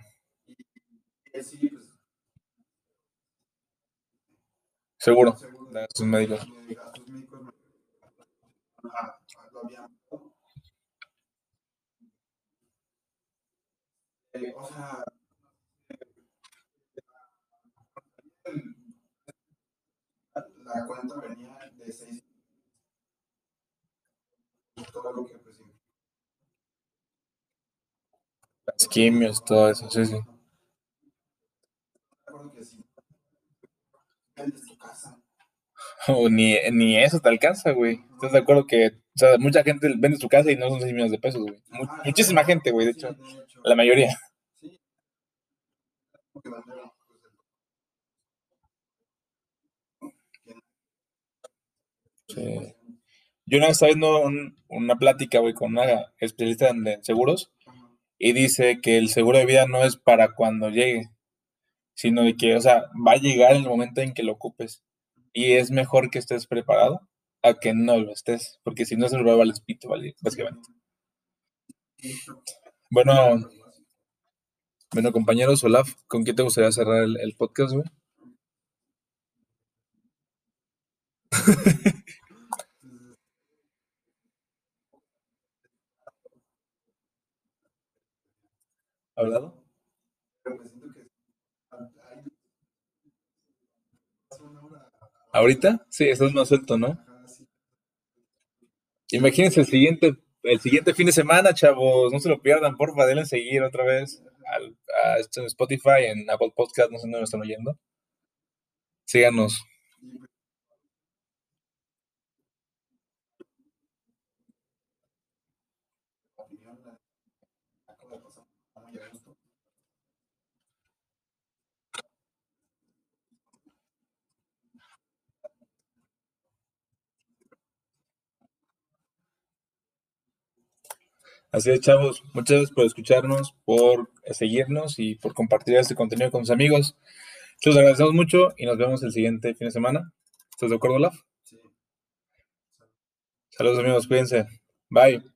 Speaker 1: Seguro. gastos médicos.
Speaker 2: la cuenta venía de seis pues
Speaker 1: Las quimios, todo eso, sí, sí.
Speaker 2: recuerdo que sí vendes tu casa
Speaker 1: O ni, ni eso te alcanza, güey. ¿Estás de acuerdo que, o sea, mucha gente vende su casa y no son 6 millones de pesos, güey?
Speaker 2: Ajá,
Speaker 1: muchísima gente, güey, de hecho. La mayoría.
Speaker 2: sí. Pues.
Speaker 1: Yo una vez estaba viendo un- una plática, güey, con una especialista en, en seguros. Y dice que el seguro de vida no es para cuando llegue, sino de que, o sea, va a llegar el momento en que lo ocupes. Y es mejor que estés preparado a que no lo estés, porque si no se lo va a valer pito, ¿vale? básicamente. Bueno, bueno, compañeros, Olaf, ¿con quién te gustaría cerrar el, el podcast, güey? *laughs* ¿Hablado?
Speaker 2: Pero pues siento que hay hace una hora
Speaker 1: ¿Ahorita? Sí, estás más suelto, ¿no? Imagínense el siguiente, el siguiente fin de semana, chavos. No se lo pierdan, porfa, denle seguir otra vez al, a esto en Spotify, en Apple Podcast, no sé dónde lo están oyendo. Síganos.
Speaker 2: Y, pues, la opinión la acabo de pasar muy a gusto.
Speaker 1: Así es, chavos. Muchas gracias por escucharnos, por seguirnos y por compartir este contenido con sus amigos. Los agradecemos mucho y nos vemos el siguiente fin de semana. ¿Estás de acuerdo, Laf? Sí. Saludos amigos, cuídense. Bye.